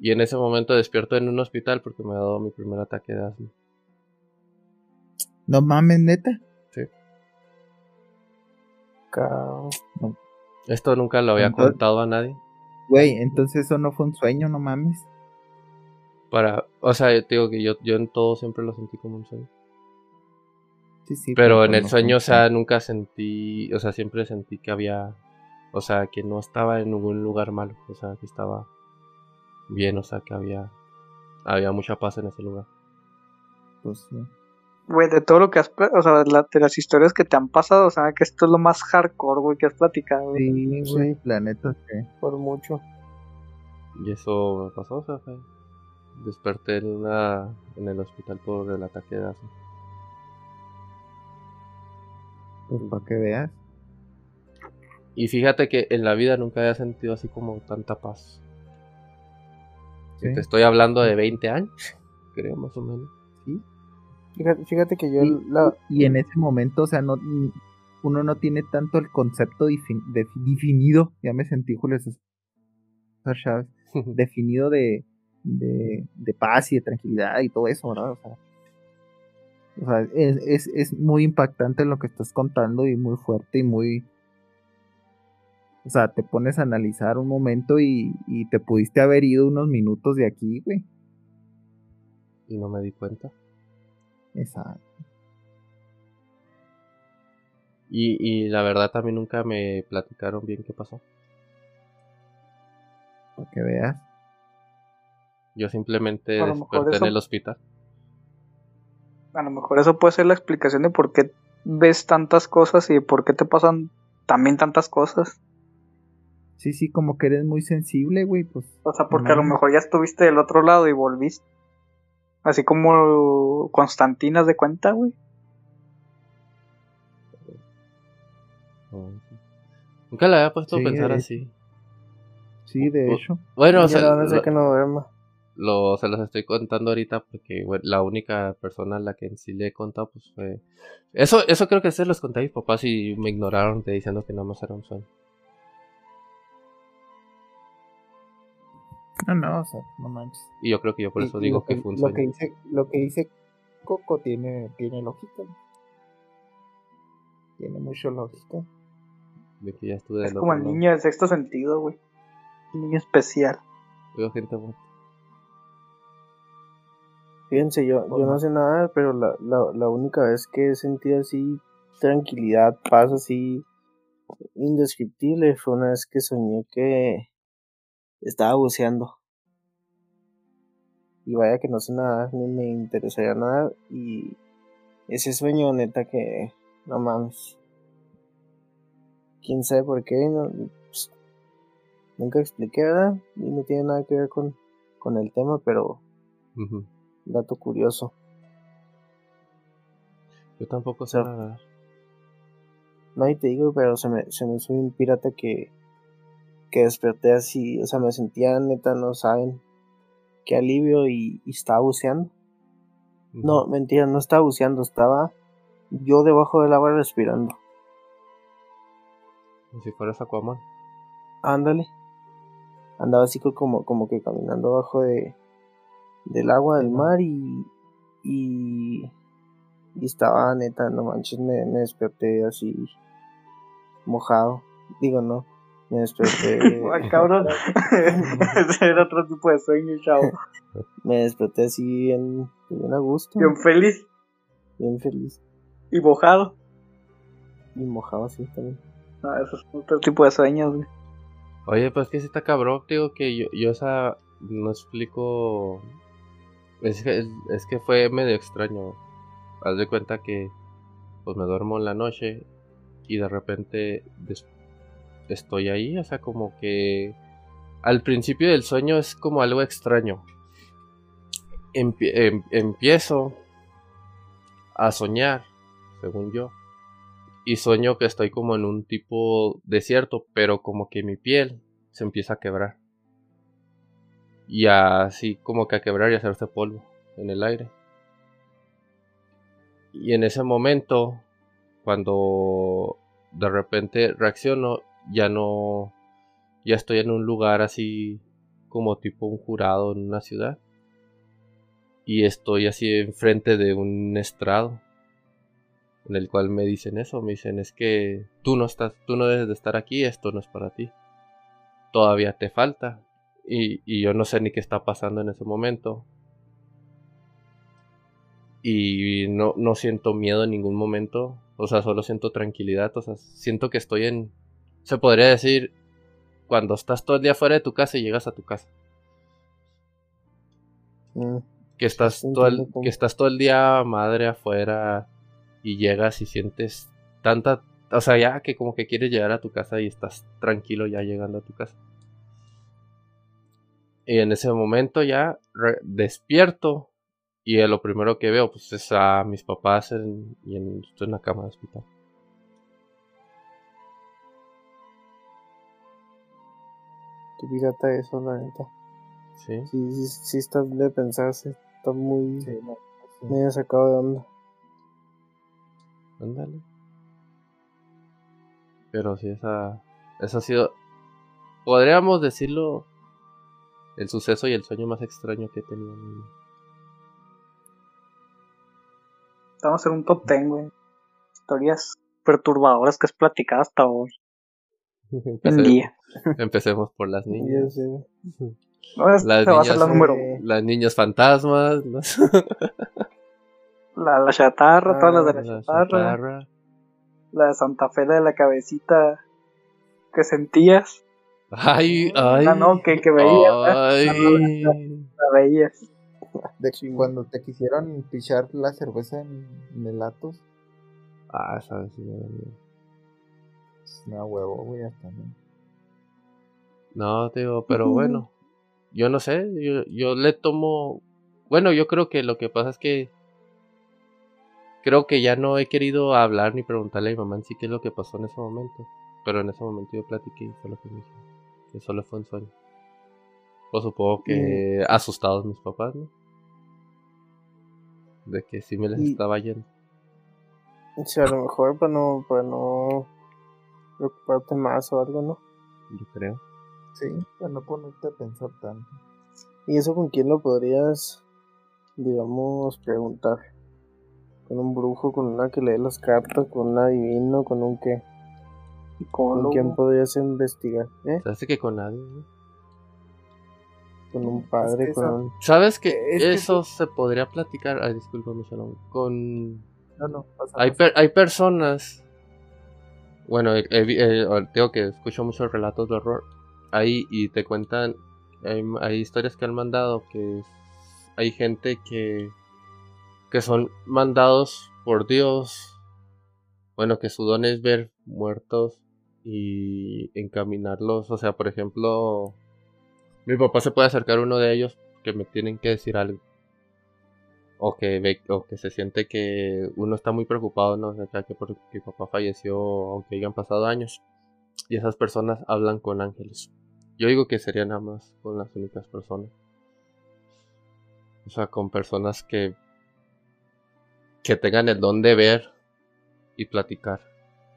[SPEAKER 2] Y en ese momento despierto en un hospital porque me ha dado mi primer ataque de asma.
[SPEAKER 1] No mames, neta.
[SPEAKER 4] Ca-
[SPEAKER 2] Esto nunca lo había
[SPEAKER 1] Entonces-
[SPEAKER 2] contado a nadie.
[SPEAKER 1] Güey, entonces eso no fue un sueño, no mames.
[SPEAKER 2] Para, o sea, yo te digo que yo, yo en todo siempre lo sentí como un sueño.
[SPEAKER 1] Sí, sí.
[SPEAKER 2] Pero en el
[SPEAKER 1] no
[SPEAKER 2] sueño, o sea, nunca sentí, o sea, siempre sentí que había, o sea, que no estaba en ningún lugar malo, o sea, que estaba bien, o sea, que había, había mucha paz en ese lugar.
[SPEAKER 1] Pues, sí.
[SPEAKER 3] Güey, de todo lo que has, o sea, la- de las historias que te han pasado, o sea, que esto es lo más hardcore, güey, que has platicado. güey.
[SPEAKER 1] Sí, güey, la neta que.
[SPEAKER 4] por mucho.
[SPEAKER 2] Y eso me pasó, o sea, fue- desperté en una, en el hospital por el ataque de asma.
[SPEAKER 1] Pues para que veas.
[SPEAKER 2] Y fíjate que en la vida nunca había sentido así como tanta paz.
[SPEAKER 1] Sí.
[SPEAKER 2] Te estoy hablando de 20 años, creo más o menos.
[SPEAKER 1] Sí.
[SPEAKER 4] Fíjate, fíjate que yo
[SPEAKER 1] Y,
[SPEAKER 4] la,
[SPEAKER 1] y en ese momento, o sea, no uno no tiene tanto el concepto defin- de- definido, ya me sentí Julio César Chávez, definido de, de, de paz y de tranquilidad y todo eso, ¿verdad? O sea, o sea, es, es, es muy impactante lo que estás contando y muy fuerte y muy... O sea, te pones a analizar un momento y, y te pudiste haber ido unos minutos de aquí, güey.
[SPEAKER 2] y no me di cuenta.
[SPEAKER 1] Exacto.
[SPEAKER 2] Y, y la verdad también nunca me platicaron bien qué pasó.
[SPEAKER 1] Para que veas.
[SPEAKER 2] Yo simplemente desperté
[SPEAKER 3] eso-
[SPEAKER 2] en el hospital.
[SPEAKER 3] A lo mejor eso puede ser la explicación de por qué ves tantas cosas y de por qué te pasan también tantas cosas.
[SPEAKER 1] Sí, sí, como que eres muy sensible, güey, pues.
[SPEAKER 3] O sea, porque a lo mejor ya estuviste del otro lado y volviste. Así como Constantinas de cuenta, güey.
[SPEAKER 2] Nunca la había puesto a pensar así.
[SPEAKER 1] Sí, de hecho.
[SPEAKER 2] Bueno, o sea,
[SPEAKER 4] lo, que no
[SPEAKER 2] lo, se los estoy contando ahorita porque la única persona a la que en sí le he contado pues fue... Eso, eso creo que se los conté a mis papás y me ignoraron diciendo que nada más era un sueño.
[SPEAKER 1] No, no, o sea, no manches.
[SPEAKER 2] Y yo creo que yo por eso digo que, fue un sueño.
[SPEAKER 1] Lo que dice, lo que dice Coco tiene, tiene lógica. Tiene mucha lógica.
[SPEAKER 2] De que ya estuve
[SPEAKER 3] es como el niño del sexto sentido, güey. Un niño especial.
[SPEAKER 2] Veo gente.
[SPEAKER 4] Fíjense, yo, yo no sé nada, pero la, la, la única vez que he sentido así tranquilidad, paz así indescriptible fue una vez que soñé que estaba buceando. Y vaya que no sé nada, ni me interesaría nada. Y ese sueño, neta, que no mames. Quién sabe por qué, no, pues, nunca expliqué, ¿verdad? Y no tiene nada que ver con, con el tema, pero Dato curioso.
[SPEAKER 2] Yo tampoco sé nada.
[SPEAKER 4] No, y te digo, pero se me, se me un pirata que, que desperté así, o sea, me sentía neta, no saben, qué alivio y, estaba buceando. No, mentira, no estaba buceando, estaba yo debajo del agua respirando.
[SPEAKER 2] Como si fueras Aquaman.
[SPEAKER 4] Ándale. Andaba así como, como que caminando abajo de, del agua del mar y, y, y estaba neta, no manches, me, me desperté así mojado. Digo, no, me desperté.
[SPEAKER 3] Ay, cabrón, ese era otro tipo de sueño, chavo.
[SPEAKER 4] me desperté así bien, bien a gusto.
[SPEAKER 3] Bien feliz.
[SPEAKER 4] Bien feliz.
[SPEAKER 3] Y mojado.
[SPEAKER 4] Y mojado, sí, también.
[SPEAKER 3] No, eso es otro tipo de sueños, güey.
[SPEAKER 2] Oye, pues que si está cabrón, digo que yo, yo esa no explico es que, es que fue medio extraño. Haz de cuenta que pues me duermo en la noche y de repente estoy ahí, o sea, como que al principio del sueño es como algo extraño. Em, empiezo a soñar, según yo, y sueño que estoy como en un tipo desierto, pero como que mi piel se empieza a quebrar y así como que a quebrar y hacerse polvo en el aire. Y en ese momento, cuando de repente reacciono, ya no, ya estoy en un lugar así como tipo un jurado en una ciudad. Y estoy así enfrente de un estrado en el cual me dicen eso, me dicen es que tú no estás, tú no debes de estar aquí, esto no es para ti. Todavía te falta, y, yo no sé ni qué está pasando en ese momento. Y no, no siento miedo en ningún momento. O sea, solo siento tranquilidad. O sea, siento que estoy en... Se podría decir cuando estás todo el día fuera de tu casa y llegas a tu casa. Mm. que, estás todo el, que estás todo el día madre afuera y llegas y sientes tanta... O sea, ya que como que quieres llegar a tu casa y estás tranquilo ya llegando a tu casa. Y en ese momento ya despierto y lo primero que veo pues es a mis papás en, y en, en la cama de hospital.
[SPEAKER 4] Vida está eso, la neta.
[SPEAKER 2] Sí.
[SPEAKER 4] Sí, sí, sí está de pensarse. Está muy. Sí, medio sacado de onda.
[SPEAKER 2] Ándale. Pero sí, esa. Esa ha sido. Podríamos decirlo el suceso y el sueño más extraño que he tenido.
[SPEAKER 3] Vamos a hacer un top ten, güey. Historias perturbadoras que has platicado hasta hoy.
[SPEAKER 2] Empecemos, día. Empecemos por las niñas. las, niñas
[SPEAKER 3] la número
[SPEAKER 2] las niñas fantasmas.
[SPEAKER 3] la, la chatarra, todas las de la, ah, chatarra. La de Santa Fe, de la cabecita que sentías.
[SPEAKER 2] Ay, ay.
[SPEAKER 3] Ah, no, que, que veías. Ay. La, veías.
[SPEAKER 1] De hecho, cuando te quisieron pichar la cerveza en, en el Atos.
[SPEAKER 2] Ah, sabes, sí,
[SPEAKER 1] Es una huevo, güey, hasta no.
[SPEAKER 2] No, digo, pero bueno. Yo no sé, yo, yo le tomo. Bueno, yo creo que lo que pasa es que creo que ya no he querido hablar ni preguntarle a mi mamá en sí qué es lo que pasó en ese momento. Pero en ese momento yo platiqué y fue lo que me dijo. Que solo fue un sueño. O supongo que asustados mis papás, ¿no? De que sí me les estaba yendo.
[SPEAKER 4] Sea, a lo mejor para no, para no preocuparte más o algo, ¿no?
[SPEAKER 2] Yo creo.
[SPEAKER 1] Sí, para no ponerte a pensar tanto.
[SPEAKER 4] ¿Y eso con quién lo podrías, digamos, preguntar? ¿Con un brujo, con una que lee las cartas, con un adivino, con un qué? ¿Con quién podrías investigar? ¿Eh?
[SPEAKER 2] Sabes que con nadie, ¿no?
[SPEAKER 4] Con un padre, con un...
[SPEAKER 2] ¿Sabes que eso se podría platicar? Ay, disculpa, Shalom. Con...
[SPEAKER 1] No, no,
[SPEAKER 2] hay, hay personas... Bueno, tengo que escucho muchos relatos de horror ahí y te cuentan... Hay, hay historias que han mandado que hay gente que... Que son mandados por Dios bueno, que su don es ver muertos y encaminarlos. O sea, por ejemplo, mi papá se puede acercar a uno de ellos que me tienen que decir algo. O que ve, o que se siente que uno está muy preocupado, ¿no? O sea, que porque mi papá falleció, aunque hayan pasado años. Y esas personas hablan con ángeles. Yo digo que serían nada más con las únicas personas. O sea, con personas que que tengan el don de ver y platicar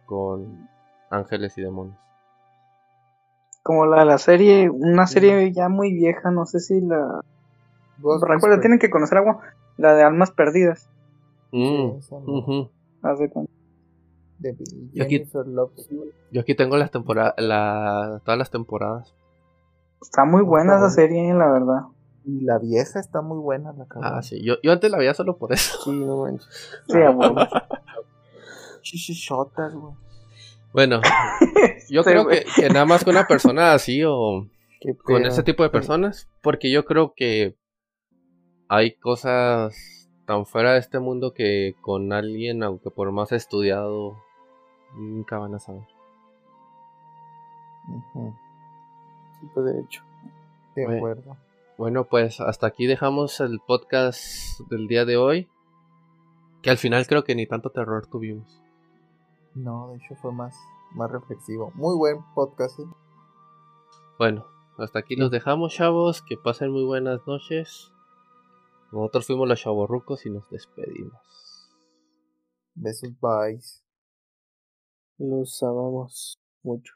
[SPEAKER 2] con ángeles y demonios.
[SPEAKER 3] Como la de la serie, una serie ya muy vieja, no sé si la... Recuerda, tienen que conocer algo, la de Almas Perdidas.
[SPEAKER 2] Mm, yo, aquí, yo aquí tengo las temporadas, la, todas las temporadas.
[SPEAKER 3] Está muy buena esa serie, la verdad.
[SPEAKER 1] Y la vieja está muy buena, la
[SPEAKER 2] Ah, sí, yo, yo antes la veía solo por eso.
[SPEAKER 4] Sí, no
[SPEAKER 3] Sí, bueno.
[SPEAKER 1] Chichichotas, güey.
[SPEAKER 2] Bueno, yo creo que, nada más con una persona así o con ese tipo de personas, porque yo creo que hay cosas tan fuera de este mundo que con alguien, aunque por más estudiado, nunca van a saber.
[SPEAKER 4] Sí, pues de hecho.
[SPEAKER 1] De acuerdo.
[SPEAKER 2] Bueno, pues hasta aquí dejamos el podcast del día de hoy. Que al final creo que ni tanto terror tuvimos.
[SPEAKER 1] No, de hecho fue más, más reflexivo. Muy buen podcast. ¿eh?
[SPEAKER 2] Bueno, hasta aquí los dejamos, chavos. Que pasen muy buenas noches. Nosotros fuimos los chavorrucos y nos despedimos.
[SPEAKER 1] Besos, bye.
[SPEAKER 4] Los amamos mucho.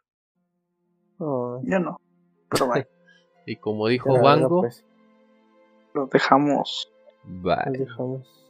[SPEAKER 3] Yo no, pero bye.
[SPEAKER 2] y como dijo Bango,
[SPEAKER 3] pues. los dejamos.
[SPEAKER 2] Bye.
[SPEAKER 4] Los dejamos.